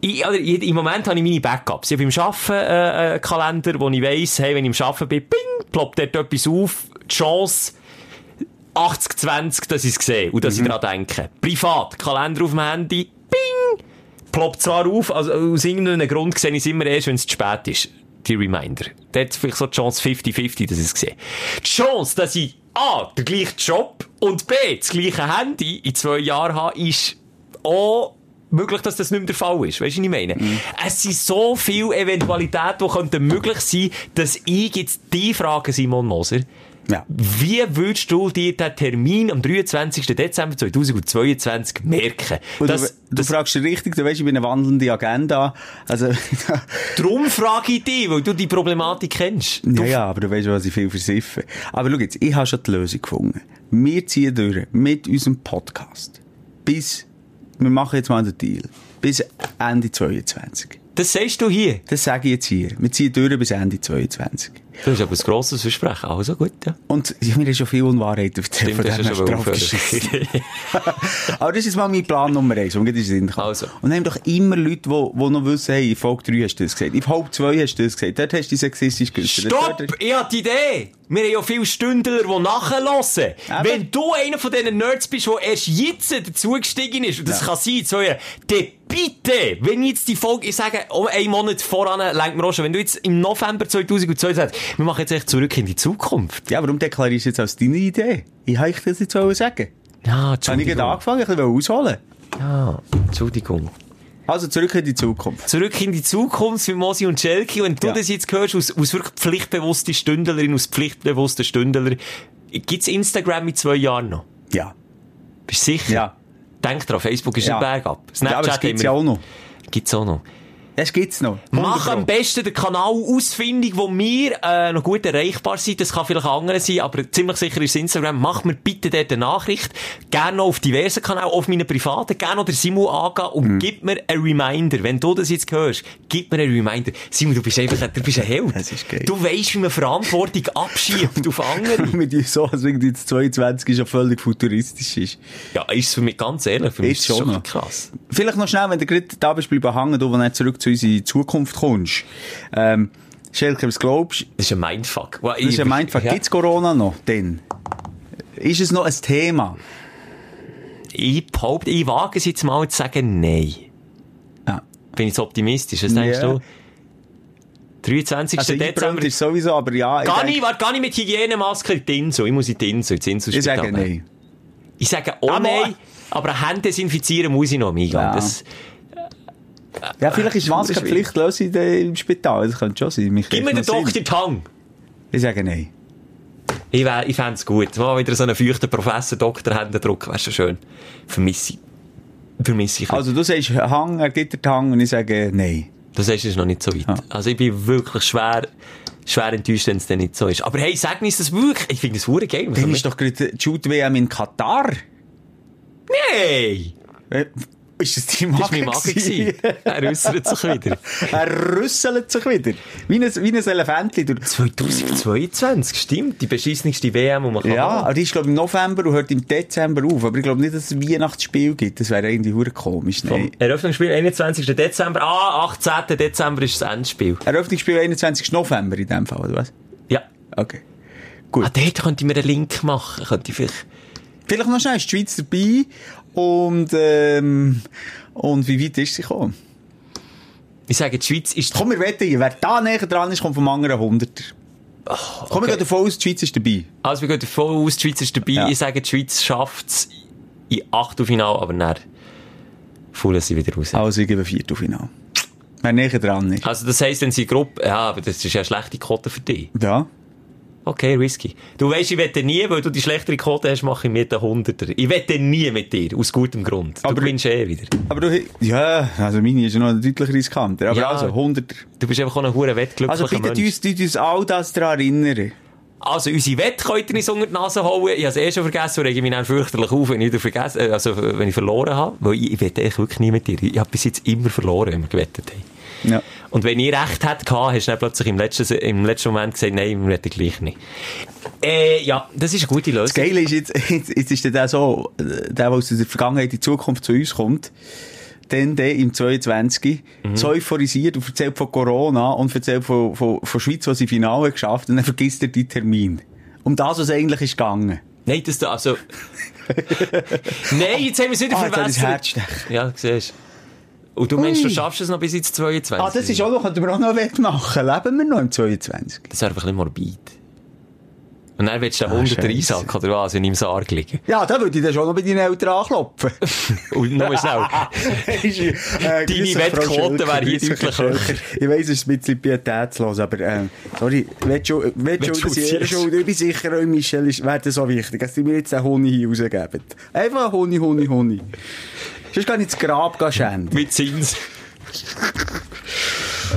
ich, oder, im Moment habe ich meine Backups. Ich habe beim Arbeiten äh, einen Kalender, wo ich weiss, hey, wenn ich am Arbeiten bin, ping, ploppt dort etwas auf. Die Chance 80-20, dass ich es sehe und dass ich daran denke. Privat, Kalender auf dem Handy, ping, ploppt zwar auf, also aus irgendeinem Grund sehe ich es immer erst, wenn es zu spät ist. Die Reminder. Da hat vielleicht so die Chance 50-50, dass ich es sehe. Die Chance, dass ich A, den gleichen Job und B, das gleiche Handy in zwei Jahren habe, ist auch möglich, dass das nicht mehr der Fall ist. Weißt du, was ich meine? Es sind so viele Eventualitäten, die könnten möglich sein, dass ich jetzt die frage, Simon Moser, Ja. wie würdest du dir den Termin am 23. Dezember 2022 merken? Und Das, du, du fragst dich richtig, du weißt, ich bin eine wandelnde Agenda. Also, [LAUGHS] darum frage ich dich, weil du die Problematik kennst. ja, ja, aber du weißt, was ich viel versiffe. Aber schau jetzt, ich habe schon die Lösung gefunden. Wir ziehen durch mit unserem Podcast. Bis, wir machen jetzt mal den Deal. Bis Ende 22. Das sagst du hier. Das sage ich jetzt hier. Wir ziehen durch bis Ende 22. Das ist aber ein grosses Versprechen. Also gut, ja. Und ja, mir ist schon viel Unwahrheit auf der Stimmt, das ist schon mal geschissen. Aber das ist mal mein Plan Nummer eins, um den Sinn. Also. Und dann haben doch immer Leute, die, die noch wissen, hey, in Folge 3 hast du das gesagt, in Folge 2 hast du das gesagt, dort hast du die sexistisch geäußert. Stopp! Hast- Ich habe die Idee! Wir haben ja viele Stündler, die nachhören. Aber- Wenn du einer von diesen Nerds bist, der erst jetzt dazugestiegen ist, und das Ja. kann sein, so ja, dann bitte, wenn jetzt die Folge, ich sage, um einen Monat voran, lenkt mir auch schon, wenn du jetzt im November 2002 sagst, wir machen jetzt echt zurück in die Zukunft. Ja, warum deklarierst du jetzt als deine Idee? Ich habe ich das jetzt sagen. Ja, Habe ich Entschuldigung. angefangen, ich wollte ausholen. Ja, Entschuldigung. Also zurück in die Zukunft. Zurück in die Zukunft mit Mosi und Schelke. Wenn du Ja. das jetzt hörst, aus, aus wirklich pflichtbewusste Stündlerin, aus pflichtbewussten Stündler, gibt's Instagram in zwei Jahren noch? Ja. Bist du sicher? Ja. Denk dran, Facebook ist Ja. ein Berg ab. ja, aber das gibt's ja auch noch. Gibt's auch noch. Das gibt's noch. Mach 100 am besten den Kanal ausfindig, wo wir äh, noch gut erreichbar sind. Das kann vielleicht andere sein, aber ziemlich sicher ist Instagram. Mach mir bitte dort eine Nachricht. Gerne noch auf diversen Kanälen, auf meinen privaten. Gerne noch der Simu angehen und Mhm. gib mir ein Reminder. Wenn du das jetzt hörst, gib mir ein Reminder. Simu, du bist einfach du bist ein Held. Das ist geil. Du weisst, wie man Verantwortung abschiebt auf andere. [LAUGHS] Mit so, als irgendwie das 22 schon völlig futuristisch ist. Ja, ist für mich ganz ehrlich, für mich Ist schon krass. Vielleicht noch schnell, wenn du gerade da bist, bleib hängen, du, wenn du zurück zu unserer Zukunft kommst. Ähm, Schelke, was glaubst du? Das ist ein Mindfuck. Well, Das ist ein Mindfuck. Ja. Gibt's Corona noch? Denn? Ist es noch ein Thema? Ich behaupte, ich wage es jetzt mal zu sagen, nein. Ja. Bin ich zu optimistisch? Was denkst Ja. du? 23. Also, Dezember. ist sowieso, aber ja. Gar nicht, warte, gar nicht mit Hygienemaske in die Insel. Ich muss in die Insel, ins Ich Inselspital. sage nein. Ich sage auch Aber- nein, aber Hände desinfizieren muss ich noch, Miga. Ja. Das, Ja, vielleicht ist Maske das ist Pflicht los in der- im Spital. Das könnte schon sein. Mich gib mir den Sinn. Dr. Tang. Ich sage nein. Ich, wär- ich fände es gut. Mal wieder so einen feuchten Professor, Doktor, Händedruck, wäre schon schön. Vermisse ich. Vermisse ich. Also, du sagst Hang, er gibt den Hang und ich sage nein. Du sagst, es ist noch nicht so weit. Ja. Also ich bin wirklich schwer, schwer enttäuscht, wenn es dann nicht so ist. Aber hey, sag mir, ist das wirklich? Ich finde das hure geil. Dann ist doch gerade die Shoot-WM in Katar. Hey! Äh, Ist das dein Das war Magen? mein Magen. Er äussert sich wieder. [LAUGHS] er rüsselt sich wieder. Wie ein, wie ein Elefantli. durch- 2022, stimmt. Die beschissenste WM, die man kann Ja, aber die ist, glaube ich, im November und hört im Dezember auf. Aber ich glaube nicht, dass es ein Weihnachtsspiel gibt. Das wäre irgendwie hure komisch. Vom Nein. Eröffnungsspiel 21. Dezember. Ah, 18. Dezember ist das Endspiel. Eröffnungsspiel 21. November in dem Fall, oder was? Ja. Okay. Gut. Ah, dort könnte ich mir einen Link machen. Könnte ich vielleicht... Vielleicht noch schnell, ist die Schweiz dabei? Und, ähm, und wie weit ist sie gekommen? Ich sage, die Schweiz ist... Komm, wir wetten, wer da näher dran ist, kommt vom anderen Hunderter. Komm, wir okay. gehen davon aus, die Schweiz ist dabei. Also wir gehen davon aus, die Schweiz ist dabei. Ja. Ich sage, die Schweiz schafft es in Achtelfinale, aber dann fallen sie wieder raus. Also, ich gebe Viertelfinale. Wer näher dran ist. Also das heisst, wenn sie Gruppe... Ja, aber das ist ja eine schlechte Quote für dich. Ja. Okay, risky. Du weisst, ich wette nie, weil du die schlechtere Quote hast, mache ich mir den Hunderter. Ich wette nie mit dir, aus gutem Grund. Du Aber- gewinnst eh wieder. Aber du, ja, also meine ist ja noch deutlich riskanter. Aber Ja. also, Hunderter. Du bist einfach auch ein hure wettglücklicher Also bitte uns, uns, all das daran erinnern. Also, unsere Wette könnt ihr uns unter die Nase holen. Ich habe es eh schon vergessen und rege mich dann fürchterlich auf, wenn ich, vergessen, äh, also, wenn ich verloren habe. Weil ich, ich wette eigentlich wirklich nie mit dir. Ich habe bis jetzt immer verloren, wenn wir gewettet haben. Ja. Und wenn ich recht hätte, hast du dann plötzlich im letzten, im letzten Moment gesagt, nein, wir wetten gleich nicht. Äh, ja, das ist eine gute Lösung. Das Geile ist jetzt, jetzt, jetzt ist der so, der, der aus der Vergangenheit in die Zukunft zu uns kommt, dann, dann im 22 Mhm. so euphorisiert und erzählt von Corona und erzählt von, von, von Schweiz, was sie Finale geschafft und dann vergisst er die Termin. Um das, was eigentlich ist gegangen. Nein, das da, also... [LAUGHS] Nein, jetzt haben wir es wieder Ah, verwässert. Ja, siehst du. Und du meinst, du Ui. schaffst es noch bis ins 22? Ah, das ist auch noch, könnten wir auch noch wettmachen. Leben wir noch im 22? Das wäre einfach ein bisschen morbid. Und dann willst du den Ah, 100 Scheisse. reinsacken oder was in deinem Sarg liegen. Ja, da würde ich dann schon noch bei deinen Eltern anklopfen. [LAUGHS] Und nur schnell. [LAUGHS] äh, Deine Wettquote wäre hier deutlich höher. Ich weiss, es ist ein bisschen pietätslos, aber, ähm, sorry, willst du, willst du, dass ich? Schuld, ich bin sicher, euch, Michel, ist, wäre das so wichtig, dass sie mir jetzt einen Honig hier rausgeben. Einfach Honig, Honig, Honig. Sonst kann ich ins Grab schänden. Mit Zins.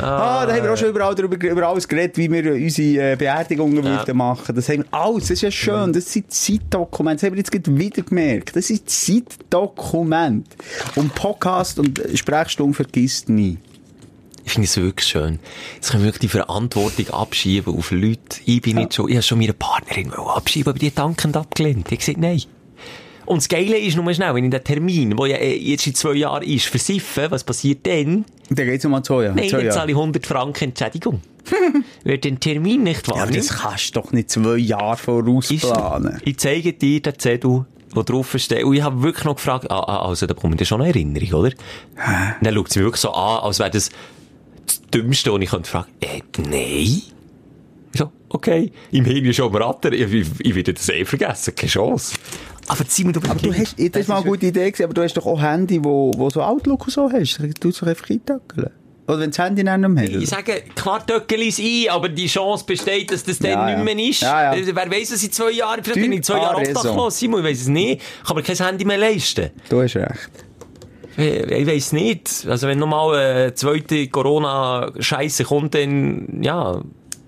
Ah, da haben wir auch schon überall darüber, über alles geredet, wie wir unsere äh, Beerdigungen Ja. würden machen. Das haben wir alles. Das ist ja schön. Das sind Zeitdokumente. Das haben wir jetzt wieder gemerkt. Das sind Zeitdokumente. Und Podcast und Sprechstunde vergisst nie. Ich finde es wirklich schön. Jetzt können wir wirklich die Verantwortung abschieben auf Leute. Ich bin nicht schon, ich habe schon meine Partnerin abschieben, aber die hat dankend abgelehnt. Ich gesagt, nein. Und das Geile ist nur schnell, wenn ich den Termin, der ja eh jetzt in zwei Jahren ist, versiffe, was passiert dann? Dann geht's um zwei Jahre. Nein, zwei dann zahle ich 100 Franken Entschädigung. [LAUGHS] Wer den Termin nicht Ja, aber das kannst du doch nicht zwei Jahre vorausplanen. ich zeige dir den Zettel, der drauf steht. Und ich habe wirklich noch gefragt, ah, ah, also da kommt ja schon eine Erinnerung, oder? Dann schaut sie mich wirklich so an, als wäre das das Dümmste, und ich könnte fragen, äh, nein. Ich So, okay. Im Hirn ist schon am Ratter. Ich, ich, ich werde das eh vergessen. Keine Chance. Aber Simon, du Aber du hast, das ist mal eine gute Idee gewesen, aber du hast doch auch Handy, wo, wo so Outlook und so hast. Du es doch einfach eintöckeln. Oder wenn das Handy nicht mehr Ich hat. sage, klar töckel es ein, aber die Chance besteht, dass das dann Ja, ja. nicht mehr ist. Ja, ja. Äh, Wer weiss, was in zwei Jahren, vielleicht Du bin ich in zwei Jahren hast raison. obdachlos. Simon, ich weiss es nicht. Ich kann mir kein Handy mehr leisten. Du hast recht. Ich, ich weiss nicht. Also wenn nochmal eine zweite Corona-Scheiße kommt, dann, ja,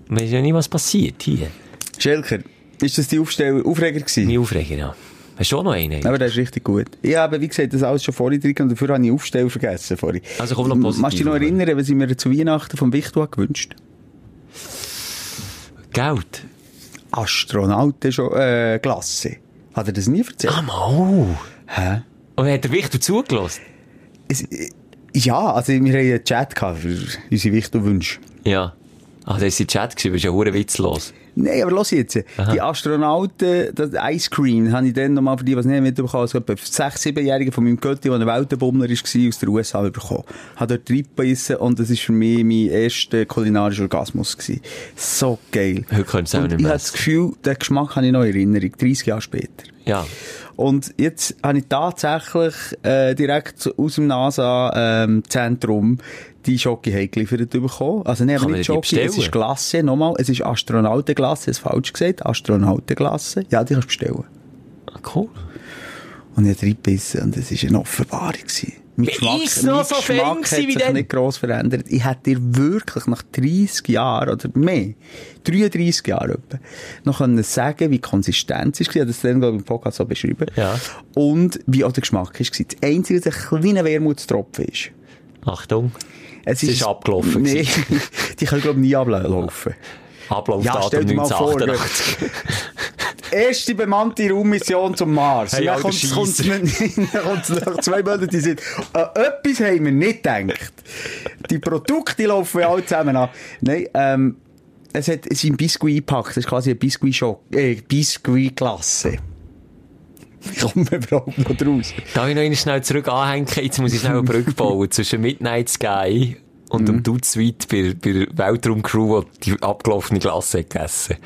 weiss ja nicht, was passiert hier. Schelker, ist das die Aufstell Aufreger gewesen? Nie aufregen, ja. Hast du auch noch einen? Aber der ist richtig gut. Ich habe, wie gesagt, das alles schon vorhin drin und dafür habe ich Aufstell vergessen vorhin. Also komm noch positiv. Machst du dich noch erinnern, was ich mir zu Weihnachten vom Wichtel gewünscht Geld. Astronauten schon, äh, Klasse. Hat er das nie erzählt? Ah, mal. Hä? Und hat der Wichtel zugelassen? Es, äh, ja, also wir haben einen Chat gehabt für unsere Wichtelwünsche. Ja. Ah, das war in Chat, gewesen, das ist ja hure witzlos. Nein, aber los jetzt. Die Astronauten, das Ice Cream, habe ich dann nochmal für die, was nicht mitbekommen also etwa sechs, siebenjährige von meinem Götti, der ein Weltenbummler war, aus den USA bekommen. Hat dort reingebissen und das war für mich mein erster kulinarischer Orgasmus gewesen. So geil. Heute könntest du auch nicht ich mehr habe das. Gefühl, den Geschmack habe ich noch in Erinnerung, 30 Jahre später. Ja. Und jetzt habe ich tatsächlich äh, direkt aus dem NASA-Zentrum die Schoki geliefert bekommen. Also nicht, Kann aber nicht die Schoki, es ist Glasse, nochmal, es ist Astronautenglasse, es falsch gesagt, Astronautenglasse. Ja, die kannst du bestellen. Ah, cool. Und ich habe reingebissen und es war eine Offenbarung. gewesen. Mein Wie ist es noch mein so Geschmack hat sich dann? nicht gross verändert. Ich hätte dir wirklich nach 30 Jahren oder mehr, 33 Jahren etwa, noch können sagen, wie die Konsistenz ist. Ich habe das dann, glaube ich, im Podcast so beschrieben. Ja. Und wie auch der Geschmack ist. Das Einzige, was ein kleiner Wermutstropfen ist. Achtung. Es ist abgelaufen Nee, [LAUGHS] die können, glaube ich, nie ablaufen. Ablaufdatum Ja, stell dir mal vor, 1988. Erste bemannte Raummission zum Mars. Hey, dann kommt kommt's [LAUGHS] nach zwei Monaten, die sind, an etwas haben wir nicht gedacht. Die Produkte laufen ja alle zusammen an. Nein, ähm, es hat, es ist Biscuit eingepackt. Das ist quasi eine Biscuit-Schock, äh, Biscuit-Klasse. Wie kommen wir überhaupt noch draus? Darf ich noch schnell zurück anhängen? Jetzt muss ich schnell eine Brücke bauen zwischen Midnight Sky und Mhm. dem Dude Suite bei, bei der Weltraumcrew, die die abgelaufene Glasse hat gegessen.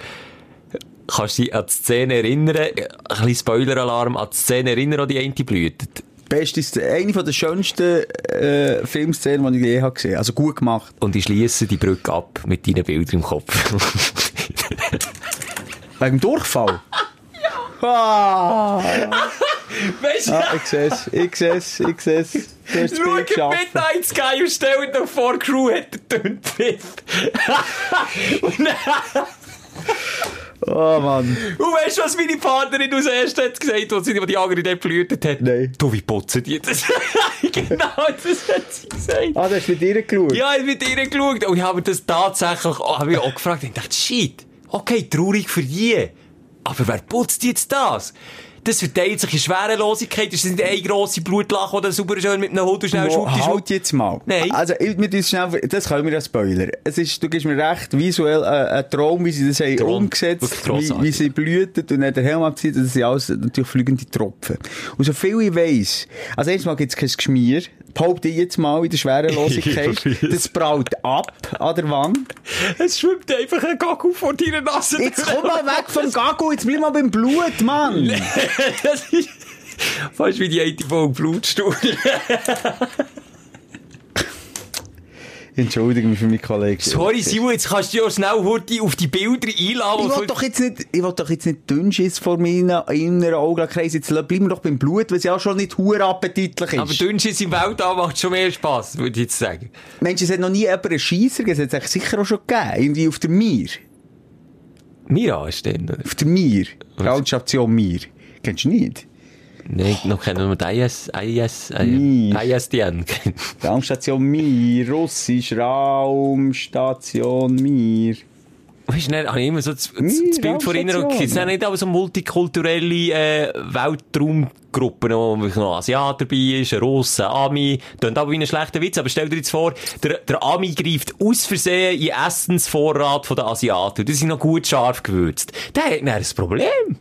Kannst du dich an die Szene erinnern? Ein bisschen Spoiler-Alarm, an die Szene erinnern, die eine blühtet. Beste, eine von der schönsten äh, Filmszenen, die ich je habe gesehen Also gut gemacht. Und ich schließe die Brücke ab mit deinen Bildern im Kopf. Wegen dem Durchfall. [LAUGHS] Ah, weißt du, ah, ich sehe es, ich sehe es, ich sehe es. Schau. Midnight Sky und stell dir vor, Crew hat den dünnen Pfiff. [LAUGHS] Oh Mann. Und weißt du, was meine Partnerin als erstes hat gesagt, als sie die andere dort blühtet hat? Nein. Du, wie putzen die das? [LAUGHS] genau, das hat sie gesagt. Ah, du hast mit ihr geschaut? Ja, ich mit ihr geschaut und ich habe das tatsächlich auch, habe ich auch gefragt. Ich dachte, shit, okay, traurig für die. Aber wer putzt jetzt das? Das verteilt sich in Schwerelosigkeit. Das ist nicht eine grosse Blutlache oder super schön mit einem Hut und schnell Schutti, halt jetzt mal. Nein. Also, wir tun schnell, das können wir ja spoilern. Es ist, du gibst mir recht, visuell, äh, ein Traum, wie sie das haben Traum. umgesetzt, wie, wie sie blühtet und dann den Helm abzieht, das sind alles natürlich fliegende Tropfen. Und so viel ich weiss, also erstmal gibt es kein Geschmier, behaupte ich jetzt mal in der Schwerelosigkeit, [LAUGHS] das prallt ab an der Wand. Es schwimmt einfach ein Gagel vor deiner Nase. Jetzt komm mal weg vom Gago, jetzt bleib mal beim Blut, Mann! [LAUGHS] das ist fast wie die eine Folge Blutstuhl. [LAUGHS] Entschuldige mich für meinen Kollegen. Sorry, Simon, jetzt kannst du ja schnell heute auf die Bilder einladen. Ich will doch jetzt nicht, ich will doch jetzt nicht Dünnschiss vor meinen inneren Augenkreis. Jetzt bleiben wir doch beim Blut, weil es ja auch schon nicht hure appetitlich ist. Aber Dünnschiss im Weltall macht schon mehr Spass, würde ich jetzt sagen. Mensch, es hat noch nie jemand einen Scheisser gegeben. Es hat es sicher auch schon gegeben. Irgendwie auf der Mir. Mirage denn, oder? Auf der Mir. Rautstation Mir. Kennst du nicht? Nein, noch kennen wir die IS, IS, Nie. ISDN. Raumstation Mir. Russisch. Raumstation Mir. Weißt du, habe ich immer so das, das, das Bild vor Erinnerung. Es nicht aber so multikulturelle äh, Weltraumgruppen, wo noch ein Asiat dabei ist, ein Russe, ein Ami. Klingt aber wie ein schlechter Witz, aber stell dir jetzt vor, der, der Ami greift aus Versehen in Essensvorrat von den Asiaten. Die sind noch gut scharf gewürzt. Der hat dann ein Problem.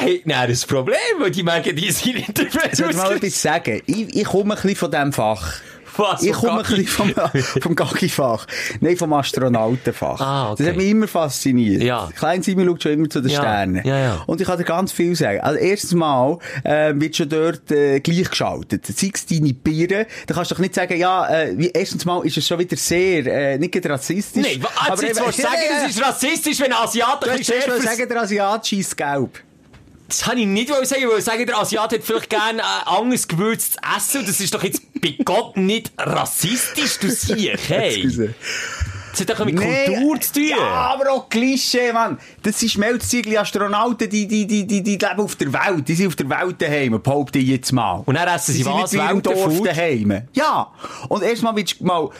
Der hat dann ein Problem, weil die merken, die sind nicht dafür Soll ich mal etwas sagen? Ich, ich komme ein bisschen von diesem Fach. Was, Ich komme ein bisschen vom, vom Gaggi-Fach. Nein, vom Astronautenfach. Ah, okay. Das hat mich immer fasziniert. Ja. Klein Simon schaut schon immer zu den Ja, Sternen. ja, ja. Und ich kann dir ganz viel sagen. Also, erstes Mal, äh, wird schon dort, äh, gleichgeschaltet. Sei es deine Biere. Da kannst du doch nicht sagen, ja, äh, wie, erstens mal ist es schon wieder sehr, äh, nicht rassistisch. Nein, was, jetzt willst du sagen, das ist rassistisch, wenn ein Asiat Du ein bisschen schärfer sagen, der Asiat scheisst gelb. Das kann ich nicht sagen, weil ich sagen, der Asiat hat vielleicht gerne ein anderes gewürztes Essen. Und das ist doch jetzt bei [LAUGHS] Gott nicht rassistisch, du Sieg, [LAUGHS] hey. Das hat doch mit Nee, Kultur zu tun. Ja, aber auch Klischee, Mann. Das sind Schmelzziegel Astronauten, die, die, die, die, die leben auf der Welt. Die sind auf der Welt daheim, behaupte ich jetzt mal. Und dann essen sie sind was? nicht wie im Dorf Weltenfood? daheim. Ja. Und erstmal wird mal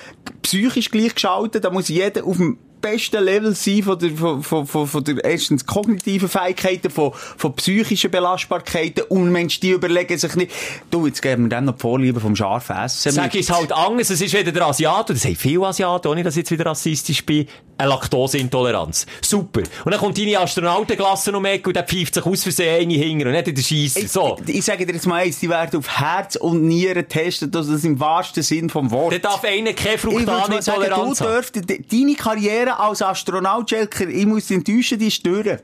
psychisch gleichgeschaltet. Da muss jeder auf dem besten Level sein von der, von, von, von, von der erstens kognitiven Fähigkeiten, von, von psychischen Belastbarkeiten. Und Mensch, die überlegen sich nicht, du, jetzt geben wir dann noch die Vorliebe vom scharfen Essen. Sag ich es halt anders, es ist wieder der Asiat, und das haben viele Asiaten, ohne dass ich jetzt wieder rassistisch bin, eine Laktoseintoleranz. Super. Und dann kommt deine Astronautenglasse um die Ecke und der pfeift sich aus Versehen eine hinger und nicht in der Scheisse. So. Ich, ich sage dir jetzt mal eins, die werden auf Herz und Nieren testen, das ist im wahrsten Sinn vom Wort. Dann darf einer keine du Fructanintoleranz haben. dürftest, de- deine Karriere als Astronaut, Jelker, ich muss enttäuschen, die ist durch.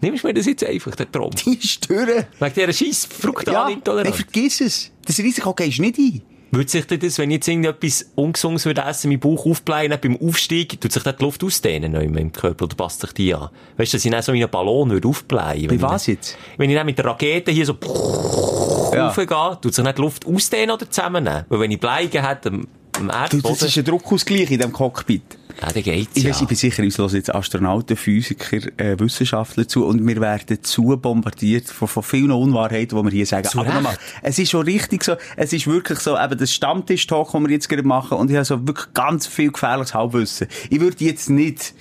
Nimmst du mir das jetzt einfach, der Traum? Die ist durch. Wegen dieser scheiß Ja, ich Fructanintoleranz. vergiss es. Das Risiko gehst du nicht ein. Würde sich denn das, wenn ich jetzt irgendetwas Ungesundes würde essen, mein Bauch aufblähen, beim Aufstieg, tut sich dann die Luft ausdehnen in meinem Körper oder passt sich die an? Weißt du, dass ich dann so wie ein Ballon würde aufblähen. Wie was jetzt? Wenn ich dann mit der Rakete hier so Ja. [LAUGHS] raufgehe, tut sich nicht die Luft ausdehnen oder zusammennehmen? Weil wenn ich Bleigen hätte am, am Du, Erdboden, das ist ein Druckausgleich in diesem Cockpit. Ja, dann geht's Ich, ja. weiss, ich bin sicher, uns hören jetzt Astronauten, Physiker, äh, Wissenschaftler zu und wir werden zu bombardiert von, von vielen Unwahrheiten, die wir hier sagen. Zu Aber nochmal, es ist schon richtig so, es ist wirklich so, eben das Stammtisch-Talk, den wir jetzt gerade machen und ich habe so wirklich ganz viel gefährliches Halbwissen. Ich würde jetzt nicht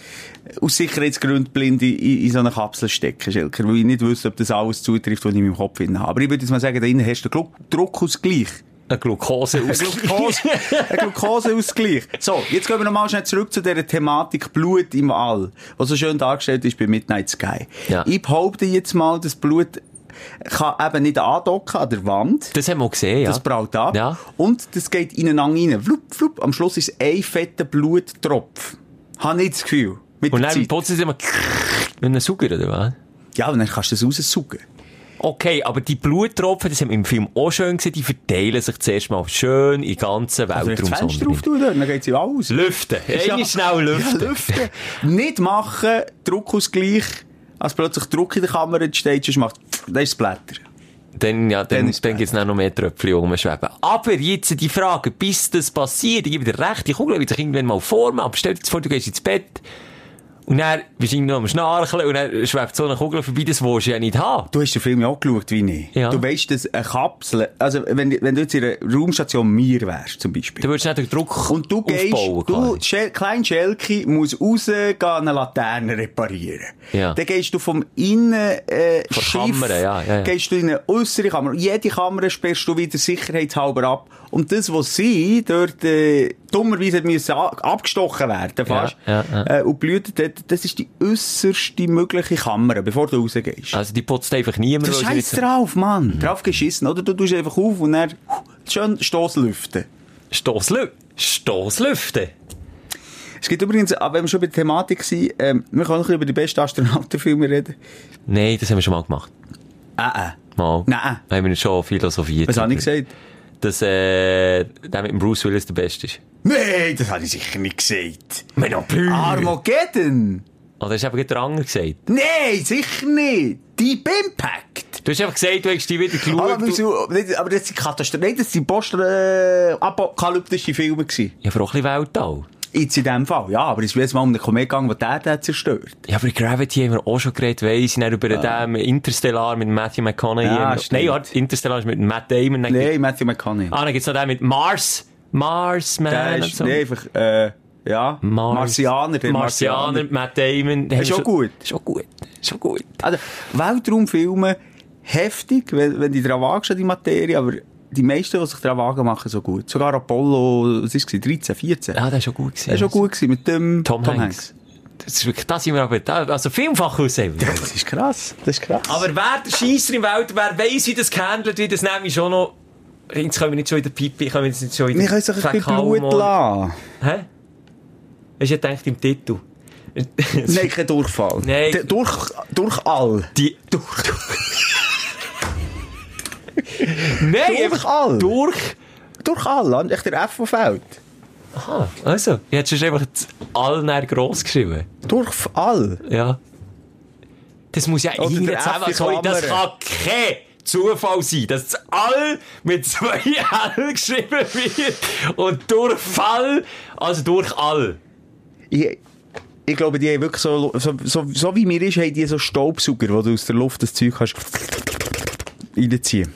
aus Sicherheitsgründen blind in, in, in so eine Kapsel stecken, Schelker, weil ich nicht wüsste, ob das alles zutrifft, was ich in meinem Kopf habe. Aber ich würde jetzt mal sagen, da innen hast du einen Glu- Druckausgleich. Ein Glucose aus. Glukose, ein Glukoseausgleich. So, jetzt gehen wir nochmal schnell zurück zu dieser Thematik Blut im All, was so schön dargestellt ist bei Midnight Sky. Ja. Ich behaupte jetzt mal, das Blut kann eben nicht andocken an der Wand. Das haben wir gesehen, ja. Das braut ab. Ja. Und das geht ineinander rein. Flup, flup. Am Schluss ist es ein fetter Bluttropf. Habe ich das Gefühl. Mit Und dann putzt es immer mit einem Sauger, oder was? Ja, und dann kannst du das raussaugen. Okay, aber die Bluttropfen, das haben wir im Film auch schön gesehen, die verteilen sich zuerst mal schön in den ganzen Wenn du das Fenster drauf tun, dann geht sie aus. Lüften. Ja. schnell lüften. Ja, lüften. nicht machen, Druckausgleich, als plötzlich Druck in der Kamera entsteht, sonst macht, das ist das Blätter. Dann, ja, Dann dann, ist dann gibt's dann noch mehr Tröpfchen, die rumschweben. Aber jetzt die Frage, bis das passiert, ich gebe dir recht, die Kugel wird sich irgendwann mal formen, aber stell dir vor, du gehst ins Bett Und dann bist du noch am Schnarchen und dann schwebt so eine Kugel vorbei, das willst du ja nicht haben. Du hast den Film ja auch geschaut, wie ich. Ja. Du weißt, dass eine Kapsel, also wenn, wenn du jetzt in einer Raumstation Mir wärst, zum Beispiel. Du würdest nicht den Druck Und du gehst, aufbauen. du. Schel, klein Schelke muss raus, gehen eine Laterne reparieren. Ja. Dann gehst du vom Innen, äh, Von Schiff, Kammer, ja, ja, ja. gehst du in eine äußere Kammer. Jede Kammer sperrst du wieder sicherheitshalber ab. Und das, was sie dort, äh, dummerweise müssen abgestochen werden, fast, Ja, ja, ja. Äh, und dort, das ist die äußerste mögliche Kammer, bevor du rausgehst. Also die putzt einfach niemand. Du scheiß drauf, Mann. Mhm. Drauf geschissen, oder? Du tust einfach auf und dann schön Stoßlüften. Stosslü Stosslüfte. Es gibt übrigens, aber wenn wir schon bei der Thematik sind, ähm, wir können noch ein bisschen über die besten Astronautenfilme reden. Nein, das haben wir schon mal gemacht. Äh, äh. Mal. Nein. Haben wir schon philosophiert. Was habe ich gesagt? Dass, äh, der mit Bruce Willis der Beste ist. Nein, das habe ich sicher nicht gesagt. Plus. Armageddon? Oder hast du eben gerade den anderen gesagt? Nein, sicher nicht. Deep Impact. Du hast einfach gesagt, du hast die wieder geschaut. Aber, du- aber das sind Katastrophen. Nein, das sind post äh, Filme. Ja, aber auch ein bisschen Weltall. Jetzt in dem Fall, ja. Aber es ist jedes Mal um einen Komet gegangen, der zerstört. Ja, aber Gravity haben wir auch schon geredet, weiss ich, über den Interstellar mit Matthew McConaughey. Ja, Nein, warte, Interstellar ist mit Matt Damon. Nein, Matthew McConaughey. Ah, dann gibt's noch den mit Mars. Mars, der ist, so. nee, einfach, äh, ja. Mars. Marsianer, der Marsianer, Matt Damon. ist schon gut. Schon gut. Schon gut. Also, Weltraumfilme, heftig, wenn, wenn du daran wagst, die Materie, aber die meisten, die sich daran wagen, machen so gut. Sogar Apollo, was es, 13, 14. Ja, der ist schon gut gewesen. Der ist schon gut gewesen, mit dem Tom, Hanks. Das ist wirklich, da sind wir aber, also vielfach aussehen. Das ist krass, das ist krass. Aber wer der Scheisser im Welt, wer weiss, wie das gehandelt wird, das nehme ich schon noch. Jetzt können wir nicht schon wieder Pipi, können wir jetzt nicht schon wieder. wir können sich ein bisschen Blut lassen. Hä? Hast du gedacht im Titel? Nein, kein Durchfall. Nein. Durch, durch all. Die. Nein, Durch all. Durch. Durch all, echt der F, der fällt. Aha, also. Hätte schon einfach das all näher gross geschrieben. Durch all. Ja. Das muss ja irgendwie zusammen, sorry, das kann kein Zufall sein, dass das all mit zwei L geschrieben wird und durch Fall, also durch all. Ich, ich glaube, die haben wirklich so, so, so, so wie mir ist, haben die so Staubsauger, wo du aus der Luft das Zeug kannst reinziehen.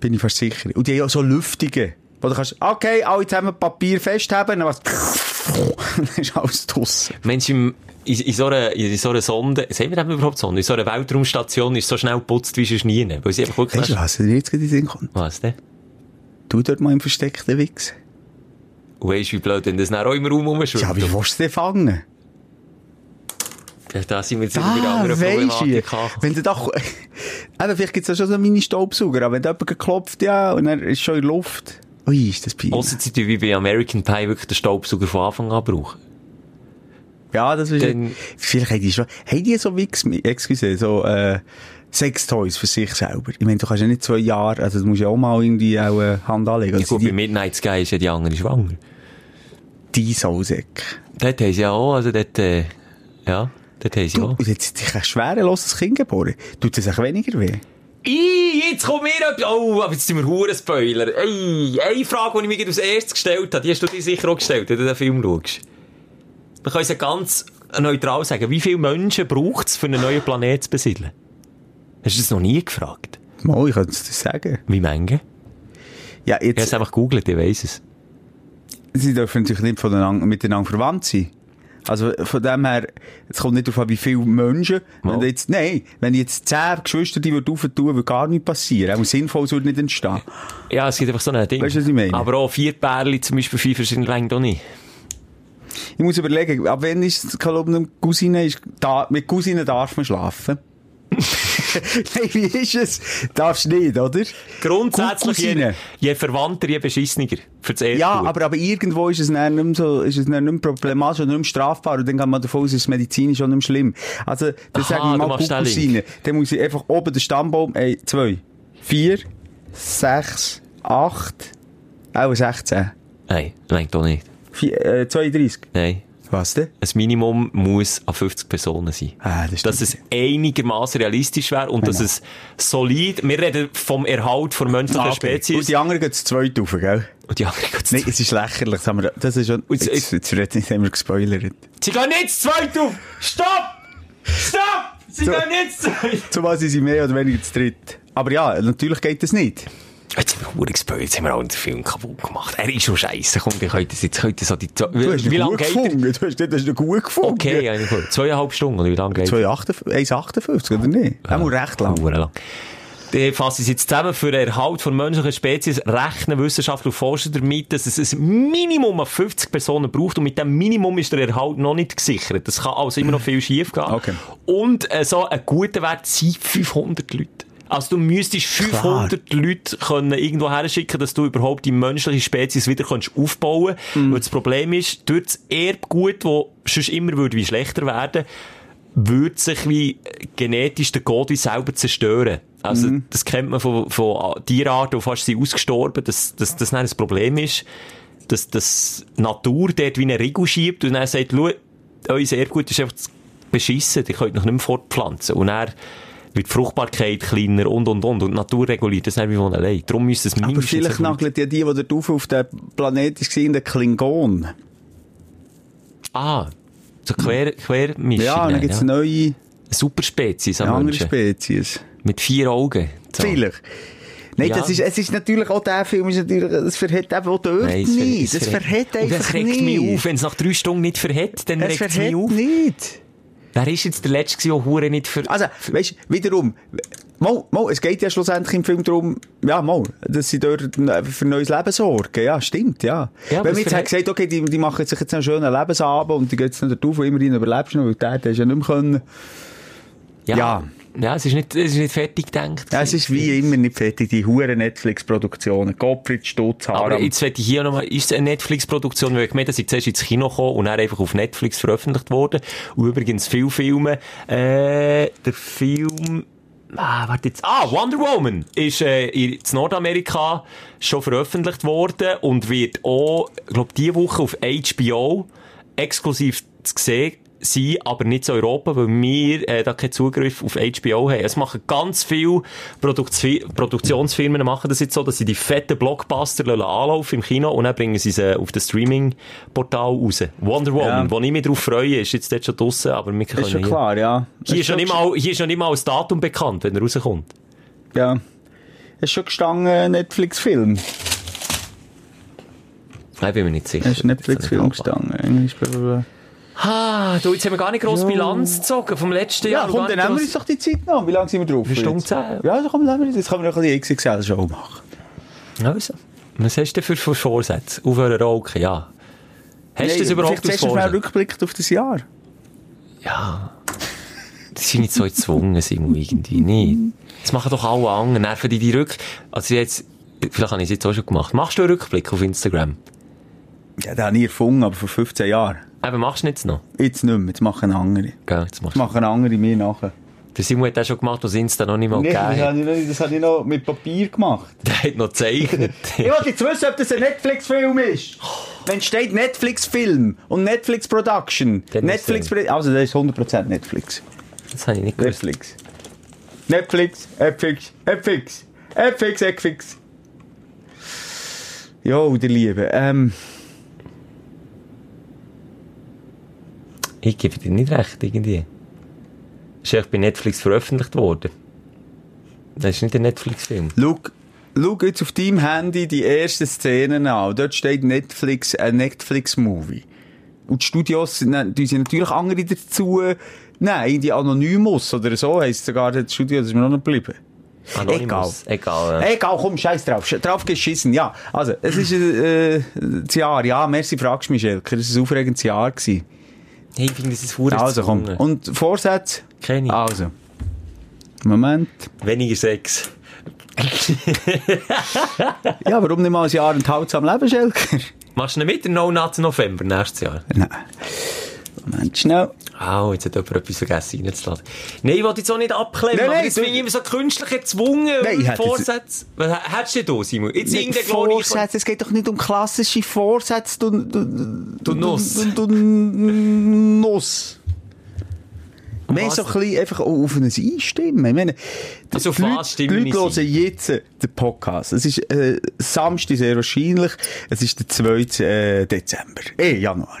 Bin ich fast sicher. Und die haben auch so Lüftige, wo du kannst, okay, alle zusammen Papier festhaben, dann was, [LAUGHS] dann ist alles draussen. Mensch, im, in, in, so einer, in so einer Sonde, sehen wir das überhaupt Sonde? In so einer Weltraumstation ist so schnell geputzt wie sonst nie. Weil sie einfach wirklich... Weißt du, was dir jetzt gerade in den Sinn kommt? Was denn? Du dort mal im versteckten Wichs. Und weisst wie blöd, wenn das dann auch im Raum rumschwimmt? Ja, wie willst du den fangen? Ja, da sind wir jetzt wieder bei der Ah, weisst du, Problematik angekommen. wenn du doch, [LAUGHS] eben, vielleicht gibt's ja schon so Mini-Staubsauger, aber wenn da jemand geklopft, ja, und er ist schon in der Luft. Ui, ist das peinlich. Ausser sie wie bei American Pie wirklich den Staubsauger von Anfang an brauchen. Ja, das ist, Dann- vielleicht haben die schon, haben die so Wix, excuse, so, äh, Sextoys für sich selber. Ich meine, du kannst ja nicht zwei Jahre, also du musst ja auch mal irgendwie auch äh, Hand anlegen. Ja, Also gut, bei die, Midnight Sky ist ja die andere schwanger. die Sausäcke. Dort haben sie ja auch, also dort, äh, ja, dort haben sie Du, auch. jetzt dich ein schwereloses Kind geboren. Tut es sich weniger weh? Ih, jetzt kommt mir etwas. Oh, aber jetzt sind wir hure Spoiler. Ey, eine Frage, die ich mir gerade als erstes gestellt habe, die hast du dir sicher auch gestellt, wenn du den Film schaust. Wir können es ja ganz neutral sagen. Wie viele Menschen braucht es, für einen neuen Planet zu besiedeln? Hast du das noch nie gefragt? Mal, ich könnte es dir sagen. Wie Menge? Ja, Ich habe es jetzt, einfach gegoogelt, ich weiss es. sie dürfen natürlich nicht voneinander, miteinander verwandt sein. Also, von dem her, es kommt nicht darauf an, wie viele Menschen, wenn Mal. du jetzt, nein, wenn jetzt zehn Geschwister die würden aufentun, würde gar nichts passieren. Auch sinnvoll würde nicht entstehen. Ja, es gibt einfach so ein Ding. Weißt du, was ich meine? Aber auch vier Pärchen, zum Beispiel vier verschiedene Längen, doch nicht. Ich muss überlegen, ab wann ist es, Cousine, Cousine ist, da, mit Cousine darf man schlafen. [LAUGHS] [LAUGHS] Nein, wie ist es? Darfst nicht, oder? Grundsätzlich, je, je verwandter, je beschissener. Für das. Ja, aber, aber irgendwo ist es dann nicht mehr so, ist es dann nicht mehr problematisch oder nicht mehr strafbar und dann kann man davon aus, es ist medizinisch schon nicht mehr schlimm. Also, dann sage ich du mal den Cousine. Dann muss ich einfach oben den Stammbaum, ey, zwei, vier, sechs, acht, auch 16, Nein, nein, doch nicht. vier, äh, 32. Nein. Was denn? Ein Minimum muss an 50 Personen sein. Ah, das dass es einigermaßen realistisch wäre und dass Genau. es solid, wir reden vom Erhalt von menschlicher Ah, okay. Spezies. Und die anderen gehen zu zweit rauf, gell? Und die anderen gehen Nein, es ist lächerlich. Das, haben wir, das ist schon, jetzt- jetzt, jetzt, jetzt, jetzt haben wir gespoilert. Sie gehen nicht zu zweit auf! Stopp! Stopp! Sie So. gehen nicht zu zweit! Zumal sind sie mehr oder weniger zu dritt. Aber ja, natürlich geht das nicht. Jetzt haben wir verdammt gespoilt, jetzt haben wir auch den Film kaputt gemacht. Er ist schon scheiße. Komm, ich könnte jetzt, könnte so die, Du hast wie lange gut geht er? gefunden. Du hast du hast ihn gut gefunden. Okay, ja, gut. Zweieinhalb Stunden, oder wie lange geht er? 2,58 1,58 oder nicht? Ja. Auch recht lang. Lang. Die fassen jetzt zusammen für den Erhalt von menschlichen Spezies, rechnen Wissenschaftler und Forscher damit, dass es ein Minimum an 50 Personen braucht und mit dem Minimum ist der Erhalt noch nicht gesichert. Das kann also immer noch viel schief gehen. Okay. Und äh, so ein guter Wert sind 500 Leute. Also du müsstest 500 Leute können irgendwo herschicken, dass du überhaupt die menschliche Spezies wieder kannst aufbauen kannst. Weil das Problem ist, durch das Erbgut, das sonst immer würde wie schlechter werden, würde sich wie genetisch der Code selber zerstören. Also, das kennt man von, von Tierarten, die fast sind ausgestorben, dass, dass das ein Problem ist, dass, dass die Natur dort wie eine Riegel schiebt und dann sagt, schau, euer Erbgut ist einfach beschissen, ihr könnt noch nicht mehr fortpflanzen. Und dann wird die Fruchtbarkeit kleiner und, und, und. Und die Natur reguliert das nicht wie von allein. Darum müsste es Aber mindestens... vielleicht ein- nagelt ja die, die dort rauf auf dem Planet waren, den Klingon. Ah, so quer, Quermischung. Ja, dann gibt es eine neue, Superspezies an andere Menschen. Spezies. Mit vier Augen. So. Vielleicht. Nein, Ja. das ist, es ist natürlich auch der Film, ist natürlich, das verhält eben auch dort Nein, es nicht. ver- Das verhält einfach das regt nicht. mich auf. Wenn es nach drei Stunden nicht verhält, dann Es regt es mich auf. nicht. Wer ist jetzt der Letzte, der Hure nicht für... Also, weißt du, wiederum, mal, mal, es geht ja schlussendlich im Film darum, ja, mal, dass sie dort für ein neues Leben sorgen. Ja, stimmt, ja. Ja, Wenn man jetzt hat gesagt, okay, die, die machen sich jetzt einen schönen Lebensabend und die gehen jetzt nicht drauf, und immerhin überlebst du noch, weil der hat ja nicht mehr können. ja. ja. Ja, es ist nicht, es ist nicht fertig gedacht. Ja, es ist wie immer nicht fertig, die huren Netflix-Produktionen. Gottfried Stutz, Aber Haram. jetzt möchte ich hier nochmal, ist es eine Netflix-Produktion, weil ich gemeint, dass sie zuerst ins Kino gekommen und dann einfach auf Netflix veröffentlicht worden. Und übrigens viele Filme, äh, der Film, ah, warte jetzt, ah, Wonder Woman ist, äh, in Nordamerika schon veröffentlicht worden und wird auch, ich glaube, diese Woche auf HBO exklusiv zu sehen sein, aber nicht in Europa, weil wir äh, da keinen Zugriff auf HBO haben. Es machen ganz viele Produktfi Produktionsfirmen machen das jetzt so, dass sie die fetten Blockbuster anlaufen im Kino und dann bringen sie sie auf das Streaming-Portal raus. Wonder Woman, Ja. wo ich mich drauf freue, ist jetzt dort schon draussen, aber wir können ist schon hier- klar, ja. Hier ist, noch nicht mal, hier ist noch nicht mal das Datum bekannt, wenn er rauskommt. Ja. Es ist schon gestanden, Netflix-Film. Ich bin mir nicht sicher. Es ist Netflix-Film gestanden. Englisch, blablabla. Ah, du, jetzt haben wir gar nicht grosse Bilanz gezogen vom letzten Ja, Jahr. komm, Gar dann nehmen wir uns doch die Zeit noch. Wie lange sind wir drauf? Eine Stunde zehn. Ja, dann komm, nehmen wir uns. Jetzt können wir noch ein bisschen XXL-Show machen. Also, was hast du denn für, für Vorsätze? Aufhören rauchen, ja. Hast du das überhaupt Vielleicht als Vorsatz? Rückblick auf das Jahr. Ja. Die sind nicht so gezwungen, irgendwie. nicht. Das machen doch alle anderen. Nerven die die Rück... Also jetzt... Vielleicht habe ich es jetzt auch schon gemacht. Machst du einen Rückblick auf Instagram? Ja, den habe ich erfunden, aber vor 15 Jahren. Eben, machst du nicht noch? Jetzt nicht mehr. Jetzt machen andere. Gell, jetzt machst Jetzt machen andere mir nachher. Der Simon hat das schon gemacht, was Insta noch nicht mal Nee, das gegeben hat. habe ich, noch, das habe ich noch mit Papier gemacht. [LAUGHS] Der hat noch gezeichnet. [LAUGHS] Ich wollte jetzt wissen, ob das ein Netflix-Film ist. Wenn steht Netflix-Film und Netflix-Production. Ist Netflix, also das ist 100% Netflix. das habe ich nicht gewusst. Netflix. Netflix, Netflix, Netflix, Netflix, Netflix. Jo, der Liebe. Ähm, Ich gebe dir nicht recht, irgendwie. Ist echt bei Netflix veröffentlicht worden. Das ist nicht ein Netflix-Film. schau, schau jetzt auf deinem Handy die ersten Szenen an. Dort steht Netflix, ein Netflix-Movie. Und die Studios, die sind natürlich andere dazu. Nein, die Anonymous oder so heisst sogar das Studio, das ist mir noch nicht geblieben. Anonymous. Egal. ja. Egal, komm, scheiß drauf. Drauf geschissen, ja. Also, es ist äh, äh, das Jahr, ja, merci, fragst du mich, Schelker. Es war ein aufregendes Jahr. Gewesen. Hey, ich finde, das ist verdammt Also, komm. Und Vorsätze? Keine. Also. Moment. Weniger Sex. [LAUGHS] Ja, warum nicht mal ein Jahr enthaltsam leben, Schelker? Machst du nicht mit der No Nuts November nächstes Jahr? Nein. Moment, schnell. Au, jetzt hat jemand etwas vergessen reinzuladen. Nein, ich wollte jetzt auch nicht abklemmen, Nein, nein, das du- finde ich immer so künstlich gezwungen. Nein, hätte jetzt- Vorsätze. Was hättest du denn da, Simon? Jetzt glorreiche... Vorsätze, es geht doch nicht um klassische Vorsätze, du, du, Du Nuss. du, du, du Nuss. Mehr so ein bisschen einfach auf ein Einstimmen. Ich meine, Also auf die was Leute- stimmen Die Leute hören jetzt den Podcast. Es ist äh, Samstag sehr wahrscheinlich. Es ist der 2. Äh, Dezember. Eh, Januar.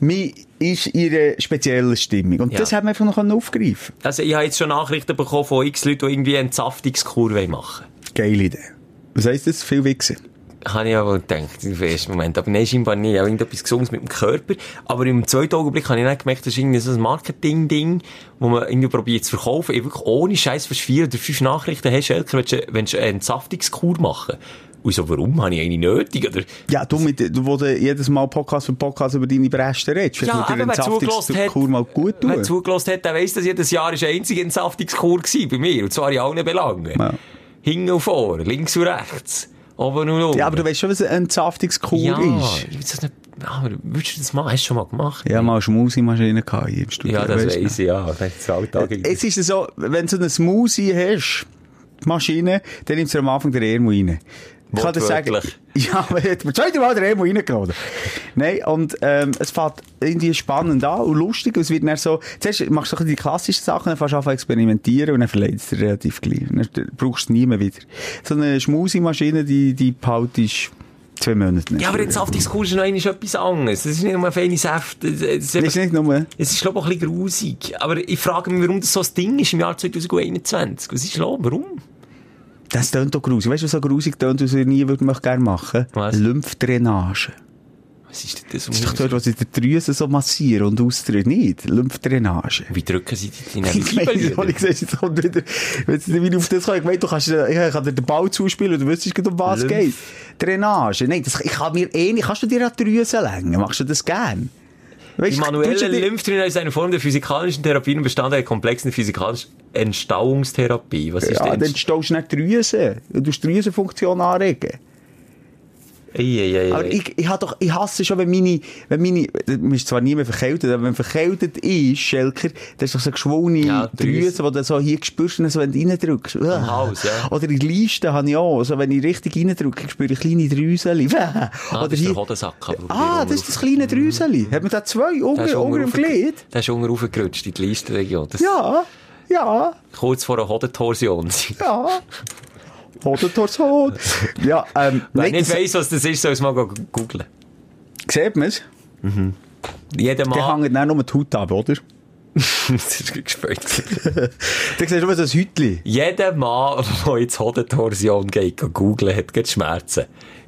Man ist in einer speziellen Stimmung. Und Ja. das haben wir einfach noch aufgreifen Also ich habe jetzt schon Nachrichten bekommen von x Leuten, die irgendwie eine Entsaftungskur machen wollen. Geile Idee. Was heisst das? Viel Wichsen. Habe ich aber gedacht, im ersten Moment. Aber nein, scheinbar nicht. Auch irgendetwas Gesundes mit dem Körper. Aber im zweiten Augenblick habe ich dann gemerkt, das ist irgendwie so ein Marketing-Ding, wo man irgendwie probiert zu verkaufen. Ich wirklich ohne Scheiß fast vier oder fünf Nachrichten hast, Elker, willst du, willst du eine Entsaftungskur machen? Und so, warum? Habe ich eigentlich nötig? Oder, Ja, du, mit, du, wo du jedes Mal Podcast für Podcast über deine Bresten redest. Ja, dir wer zugelassen hat, Kur mal gut wer tun. zugelassen hat, der weiss, dass jedes Jahr ist eine einzige Entsaftungskur gewesen bei mir. Und zwar in allen Belangen. Ja. Hinten und vor, links und rechts. Oben und unten. Ja, aber du weißt schon, was eine Entsaftungskur ja, ist. ich weiß das nicht, aber würdest du das machen? Hast du schon mal gemacht? Ja, mal Schmusi-Maschine gehabt hier im Studio. Ja, das weiss ich, ja. Das ist Alltag. Es ist so, wenn du so eine Smoothie hast, Maschine, dann nimmst du am Anfang den Emo rein. Ich kann dir sagen, [LAUGHS] ja, aber jetzt das zweite Mal den Emo reingenommen. Nein, und, ähm, es fängt irgendwie spannend an und lustig, es wird dann so, zuerst machst du so die klassischen Sachen, dann fängst du an experimentieren und dann verleiht es dir relativ gleich. Dann brauchst du es nie mehr wieder. So eine Schmusi-Maschine, die, die behaltest zwei Monate nicht. Ja, aber Entsaftungskur ist noch einmal etwas anderes. Das ist nicht nur feine Säfte. Das ist, Das ist nicht nur, es ist, glaube ich, auch ein bisschen grusig. Aber ich frage mich, warum das so ein Ding ist im Jahr 2021. Was ist los? Warum? Das tönt doch grusig. Weißt du, was so grusig tönt, was ich nie würde gerne machen? Was? Lymphdrainage. Was ist denn das? Das ist doch dort, wo sie die Drüsen so massieren und ausdrücken. Nicht? Lymphdrainage. Wie drücken sie die [LAUGHS] in Ich meine, eine ich gesagt, jetzt kommt wieder, wenn sie wieder auf das kommen, ich meine, du kannst, ich kann dir den Ball zuspielen und du wüsstest um was es geht. Drainage. Nein, das, ich kann mir eh nicht, kannst du dir an die Drüsen längen? Machst du das gern? Weißt Die manuelle Lymphdrainage ist eine Form der physikalischen Therapie und bestand einer komplexen physikalischen Entstauungstherapie. Was ist Ja, denn? dann staust du nicht die Drüsen. Du die Drüsenfunktion anregen. Ei, ei, ei, Aber ich, ich, doch, ich hasse schon, wenn meine, wenn meine, man ist zwar nie mehr verkältet, aber wenn verkältet ist, Schelker, das ist doch so geschwollene Ja. Drüsen, die du so hier spürst, so, wenn du reindrückst. Am Hals, ja. Oder in die Leiste habe ich auch. Also, wenn ich richtig reindrücke, spüre ich kleine Drüsen. [LAUGHS] Ah, Oder das ist hier. der Hodensack. Ah, das ist das kleine Drüseli. Hat man da zwei ist unter, unter raufge- Glied? Der ist unten raufgerutscht in die Leistenregion. Das Ja, ja, Kurz vor einer Hodentorsion. ja. [LAUGHS] Oder Torsion. Ja, ähm, [LAUGHS] Wer nein, nicht weiss, was das ist, soll es mal go- googlen. sieht man es? Jeder Der Mann... hängt dann nur die Haut ab, oder? [LAUGHS] das ist gespielt. [LAUGHS] Da siehst du nur so ein Hütli. Jeder Mann, der jetzt Hodentorsion geht, geht googlen, hat gerade Schmerzen.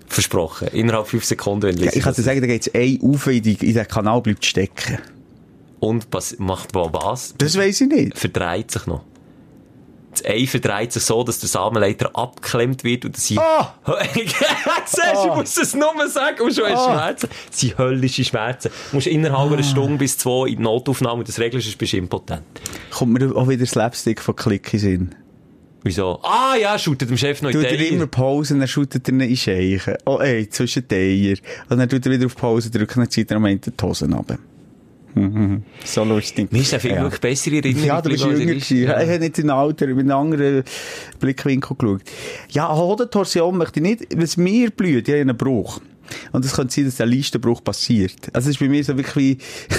Versprochen. Innerhalb fünf Sekunden, wenn Ja, ich kann dir sagen, da geht's ein auf in, die, in den Kanal bleibt stecken. Und was, macht wo was? Das weiss ich nicht. Verdreht sich noch. Das Ei verdreht sich so, dass der Samenleiter abgeklemmt wird und sie... Ah! [LAUGHS] Siehst du, ich muss es nur sagen, und schon Ah! Schmerzen. Das sind höllische Schmerzen. Du musst innerhalb einer Stunde bis zwei in die Notaufnahme und das regelst, ist bist du impotent. Kommt mir auch wieder Slapstick von Klick in. Wieso? Ah ja, shootet dem Chef noch in Tut er immer. Pause und dann shootet er ihn in Scheichen. Oh ey, zwischen die Eier. Und dann tut er wieder auf Pause drücken, dann zieht er am Ende die Hosen runter. Mhm. [LAUGHS] so lustig. Mir ist Film Ja. wirklich besser in Erinnerung Ja, du bist er jünger gewesen. Ja. Ich habe nicht in Alter, mit einem anderen Blickwinkel geschaut. Ja, Hodentorsion möchte ich nicht, was mir blüht, ich habe einen Bruch. Und es könnte sein, dass der Leistenbruch passiert. Also es ist bei mir so wirklich wie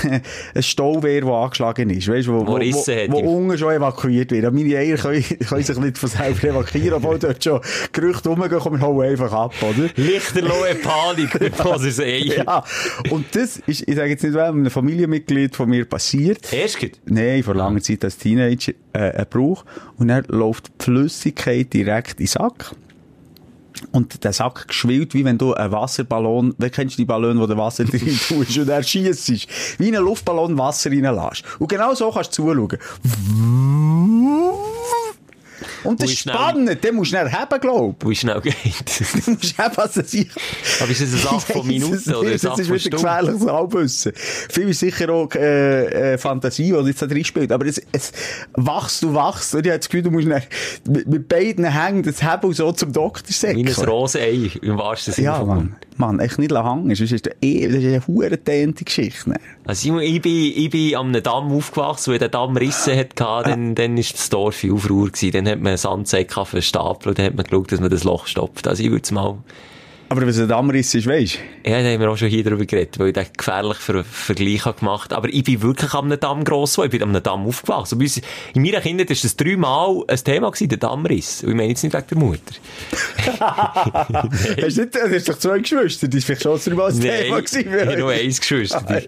[LAUGHS] ein Stauwehr, der angeschlagen ist. Weißt, wo, Wo wo, wo im- unten schon evakuiert wird. Und Meine Eier können, [LAUGHS] können sich nicht von selber evakuieren, obwohl dort schon Gerüchte rumgehen, kommen wir einfach ab, oder? Lichterlohe Panik, [LAUGHS] bevor es Ei. Ja. Und das ist, ich sage jetzt nicht, wem, einem Familienmitglied von mir passiert. Erst gut. Nein, vor langer Zeit als Teenager äh, ein Brauch. Und dann läuft die Flüssigkeit direkt in den Sack. Und der Sack geschwillt, wie wenn du einen Wasserballon, wer kennst du die Ballon, wo du Wasser drin [LAUGHS] tust und er schiessest, wie in einen Luftballon Wasser reinlässt. Und genau so kannst du zuschauen. Und das Wie ist spannend, den musst du nicht haben, glaub Wie schnell geht. [LAUGHS] Du musst haben, was das ist. Aber ist das eine Sache von [LAUGHS] Ich Minuten es oder eine nicht, Sache Das ist von wieder gefährliches Halbwissen. Viel ist sicher auch äh, äh, Fantasie, die jetzt da drin spielt. Aber es, es wachst du wachst. Und ich habe das Gefühl, du musst dann mit, mit beiden Hängen das und so zum Doktor Wie säckeln. ein Rosenei, im wahrsten Sinne Ja, vom Mann. Mann, echt nicht hängen. Ist das eh, das ist eine dehnte Geschichte. Also Simon, ich bin, ich bin am einem Damm aufgewachsen, und wenn der Damm Risse hat, dann, dann ist das Dorf in Aufruhr gewesen. Dann hat man einen Sandsäck auf den Stapel und dann hat man geschaut, dass man das Loch stopft. Also ich würde es mal, Aber was ein Dammriss ist, weisst du? Ja, da haben wir auch schon hier drüber geredet, weil ich den gefährlich für Vergleich habe gemacht Aber ich bin wirklich am Damm gross geworden. Ich bin am Damm aufgewachsen. Bei uns, in meiner Kindheit war das dreimal ein Thema gewesen, der Dammriss. Und ich meine jetzt nicht wegen der Mutter. [LAUGHS] Hast du nicht, du hast doch zwei Geschwister, das ist vielleicht schon dreimal ein Thema gewesen. ich habe nur eins Geschwister. [LAUGHS]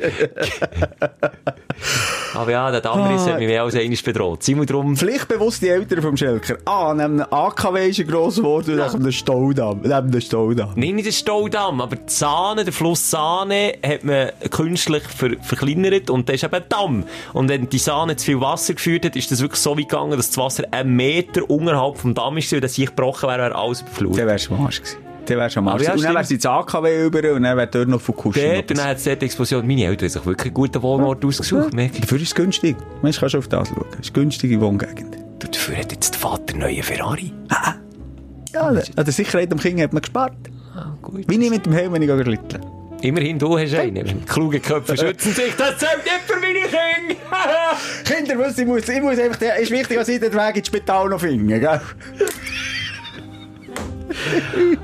[LAUGHS] Aber ja, der Dammriss hat mich mehr als einmal bedroht. Simon drum. Pflichtbewusste Eltern vom Schelker. Ah, neben einem AKW ist er gross geworden und nach einem Staudamm. Neben einem Staudamm. Nein, nicht der Staudamm, aber die Sahne, der Fluss Sahne, hat man künstlich ver verkleinert und das ist eben ein Damm. Und wenn die Sahne zu viel Wasser geführt hat, ist das wirklich so weit gegangen, dass das Wasser einen Meter unterhalb vom Damm ist, und dass ich gebrochen wäre, wäre alles überflutet. Der wärst du Arsch gewesen. Der wärst du am Arsch ja. Und dann wärst du ins AKW über und dann wäre dort noch Fukushima. Dort, und dann hat es dort die Explosion. Meine Eltern haben sich wirklich einen guten Wohnort ausgesucht. merke ich. Dafür ist es günstig. Mensch, kannst du auf das schauen. Es ist günstige Wohngegend. Du, dafür hat jetzt der Vater einen neuen Ferrari. Ja, an der Sicherheit am Kind hat man gespart. Ah, gut. Wie nicht mit dem Helm, wenn ich schlittle. Immerhin, du hast einen. Kluge Köpfe schützen sich. Das zählt nicht für meine Kinder. [LAUGHS] Kinder, ich muss, ich muss einfach, es ist wichtig, dass ich den Weg ins Spital noch finde, gell?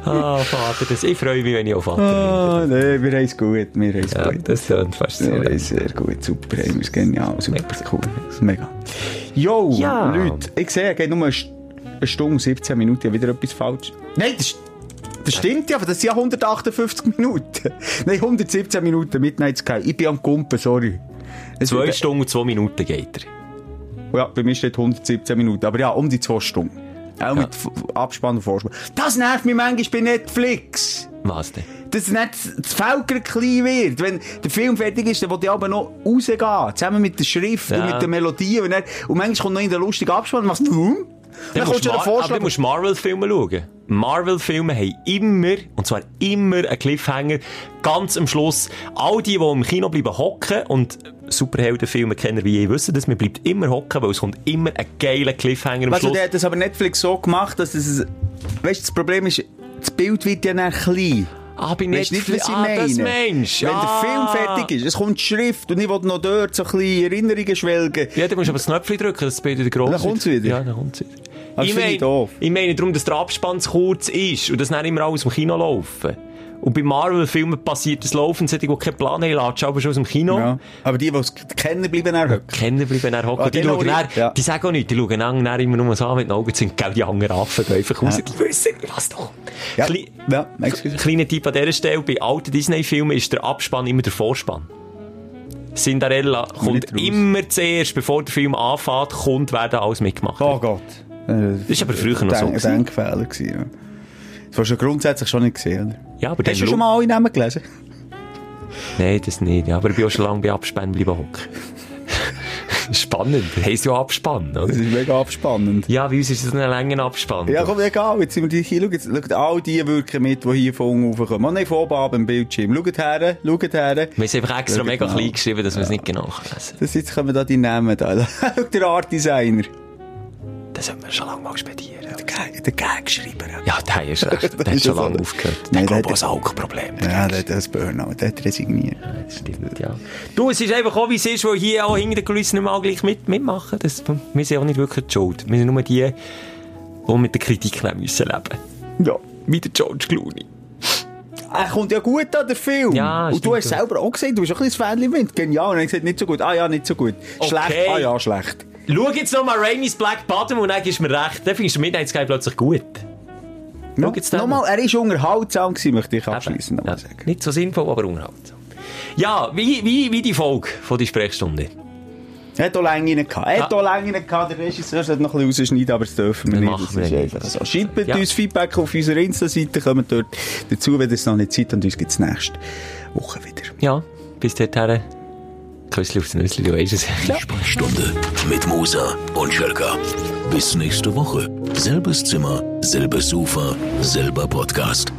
Ah, Vater, das, ich freue mich, wenn ich auch Vater bin. Ah, nee, wir haben es gut, wir haben es Ja, gut. das klingt fast so. Wir haben es sehr gut, super, haben wir es genial, super, cool, mega. Jo, Ja. Leute, ich sehe, es geht nur eine St- eine Stunde, 17 Minuten, ich habe wieder etwas falsch. Nein, das, das stimmt ja, aber das sind ja 158 [LAUGHS] Minuten. Nein, 117 Minuten Midnight Sky. Ich bin am Kumpen, sorry. Es Zwei Stunden und zwei Minuten geht er. Ja, bei mir steht 117 Minuten. Aber ja, um die zwei Stunden. Auch mit Abspann und Vorspann. Das nervt mich manchmal bei Netflix. Was denn? Dass nicht das Felger klein wird. Wenn der Film fertig ist, dann will ich aber noch rausgehen. Zusammen mit der Schrift Ja. und mit der Melodie. Und, dann, und manchmal kommt noch in der lustige Abspann. Und hm? Dann, Dann schon du der Mar- aber Vorschlag. du musst Marvel-Filme schauen. Marvel-Filme haben immer, und zwar immer einen Cliffhanger, ganz am Schluss. All die, die im Kino bleiben hocken, und Superheldenfilme kennen wie ich wissen das, man bleibt immer hocken, weil es kommt immer ein geiler Cliffhanger am Also, Schluss. der hat das aber Netflix so gemacht, dass es, weißt du, das Problem ist, das Bild wird ja dann klein. Ah, du nicht, Netflix, was ich ah, meine? das meinst Wenn ah. der Film fertig ist, es kommt die Schrift und ich will noch dort so ein bisschen Erinnerungen schwelgen. Ja, dann musst du aber das Knöpfchen drücken, das Bild wieder gross Dann kommt's wieder? Ja, dann wieder. Das ich meine, doof. ich meine darum, dass der Abspann zu kurz ist und dass nicht immer alles im Kino laufen. Und bei Marvel-Filmen passiert das Laufen, solche, die keinen Plan haben, latschen aber schon aus dem Kino. Ja. Aber die, die es kennen, bleiben dann hocken. Kennen bleiben dann hocken. Ah, die, die schauen dann, ja. die sagen auch nichts, die schauen dann, dann immer nur so an mit den Augen, sind gell, die anderen Affen gehen einfach raus. Die wissen was kommt. Ja, Kle- ja. Kleiner Tipp an dieser Stelle, bei alten Disney-Filmen ist der Abspann immer der Vorspann. Cinderella kommt immer zuerst, bevor der Film anfängt, kommt, werden alles mitgemacht. Oh Gott. Äh, Das ist aber früher noch so Denk- gewesen. Denkfehler gewesen, ja. Das hast du grundsätzlich schon nicht gesehen? Ja, aber Hast du schon mal alle Namen gelesen? Nein, das nicht. Ja, aber ich bin auch schon lange bei Abspann bleiben hocken. Spannend. Heisst ja Abspann, oder? Das ist mega abspannend. Ja, bei uns ist es ein länger Abspann. Ja, komm, egal. Jetzt sind wir die hier. Schaut, schaut all die wirken mit, die hier von unten raufkommen. Oh nein, von oben ab im Bildschirm. Schaut her, schaut her. Wir haben es einfach extra Schau mega mal. klein geschrieben, dass wir es nicht genau lesen Das jetzt kommen da die Namen da. Schau, der Art Designer. Das sollten wir schon lange mal studieren. Der Gag- Der Gagschreiber. Ja, der ist recht. [LAUGHS] Der hat schon lange aufgehört. Der der hat auch ein Alkoholproblem. Ja, der hat das Burnout. Der hat resigniert. Das stimmt, ja. Du, es ist einfach auch, wie es ist, weil hier auch hinter den Kulissen nicht mal gleich mit, mitmachen. Das, wir sind auch nicht wirklich die schuld. Wir sind nur die, die mit der Kritik leben müssen leben. Ja. Wie der George Clooney. Er kommt ja gut an, der Film. Ja, Und du hast ja. selber auch gesagt, du bist auch ein bisschen Fan Wind. Genial. Und er hat gesagt, nicht so gut. Ah ja, nicht so gut. Okay. Schlecht. Ah ja, schlecht. Schau jetzt noch mal Rainey's Black Bottom und dann gibst du mir recht. Dann findest du Midnight Sky plötzlich gut. No, nochmal, er war unterhaltsam gewesen, möchte ich Eben. abschließend Ja, nochmal sagen. Nicht so sinnvoll, aber unterhaltsam. Ja, wie, wie, wie die Folge von der Sprechstunde. Er hat auch Länge rein gehabt. Er hat auch Länge rein gehabt. Der Regisseur sollte noch ein bisschen rausschneiden, aber das dürfen wir Das nicht. machen Das wir ist einfach so. Schreibt Ja. uns Feedback auf unserer Insta-Seite, kommt dort dazu, wenn ihr es noch nicht seid, und uns gibt es nächste Woche wieder. Ja, bis dorthin. Küssli aufs Nüssli, du weißt es. Sprechstunde mit Musa und Schelka. Bis nächste Woche. Selbes Zimmer, selbes Sofa, selber Podcast.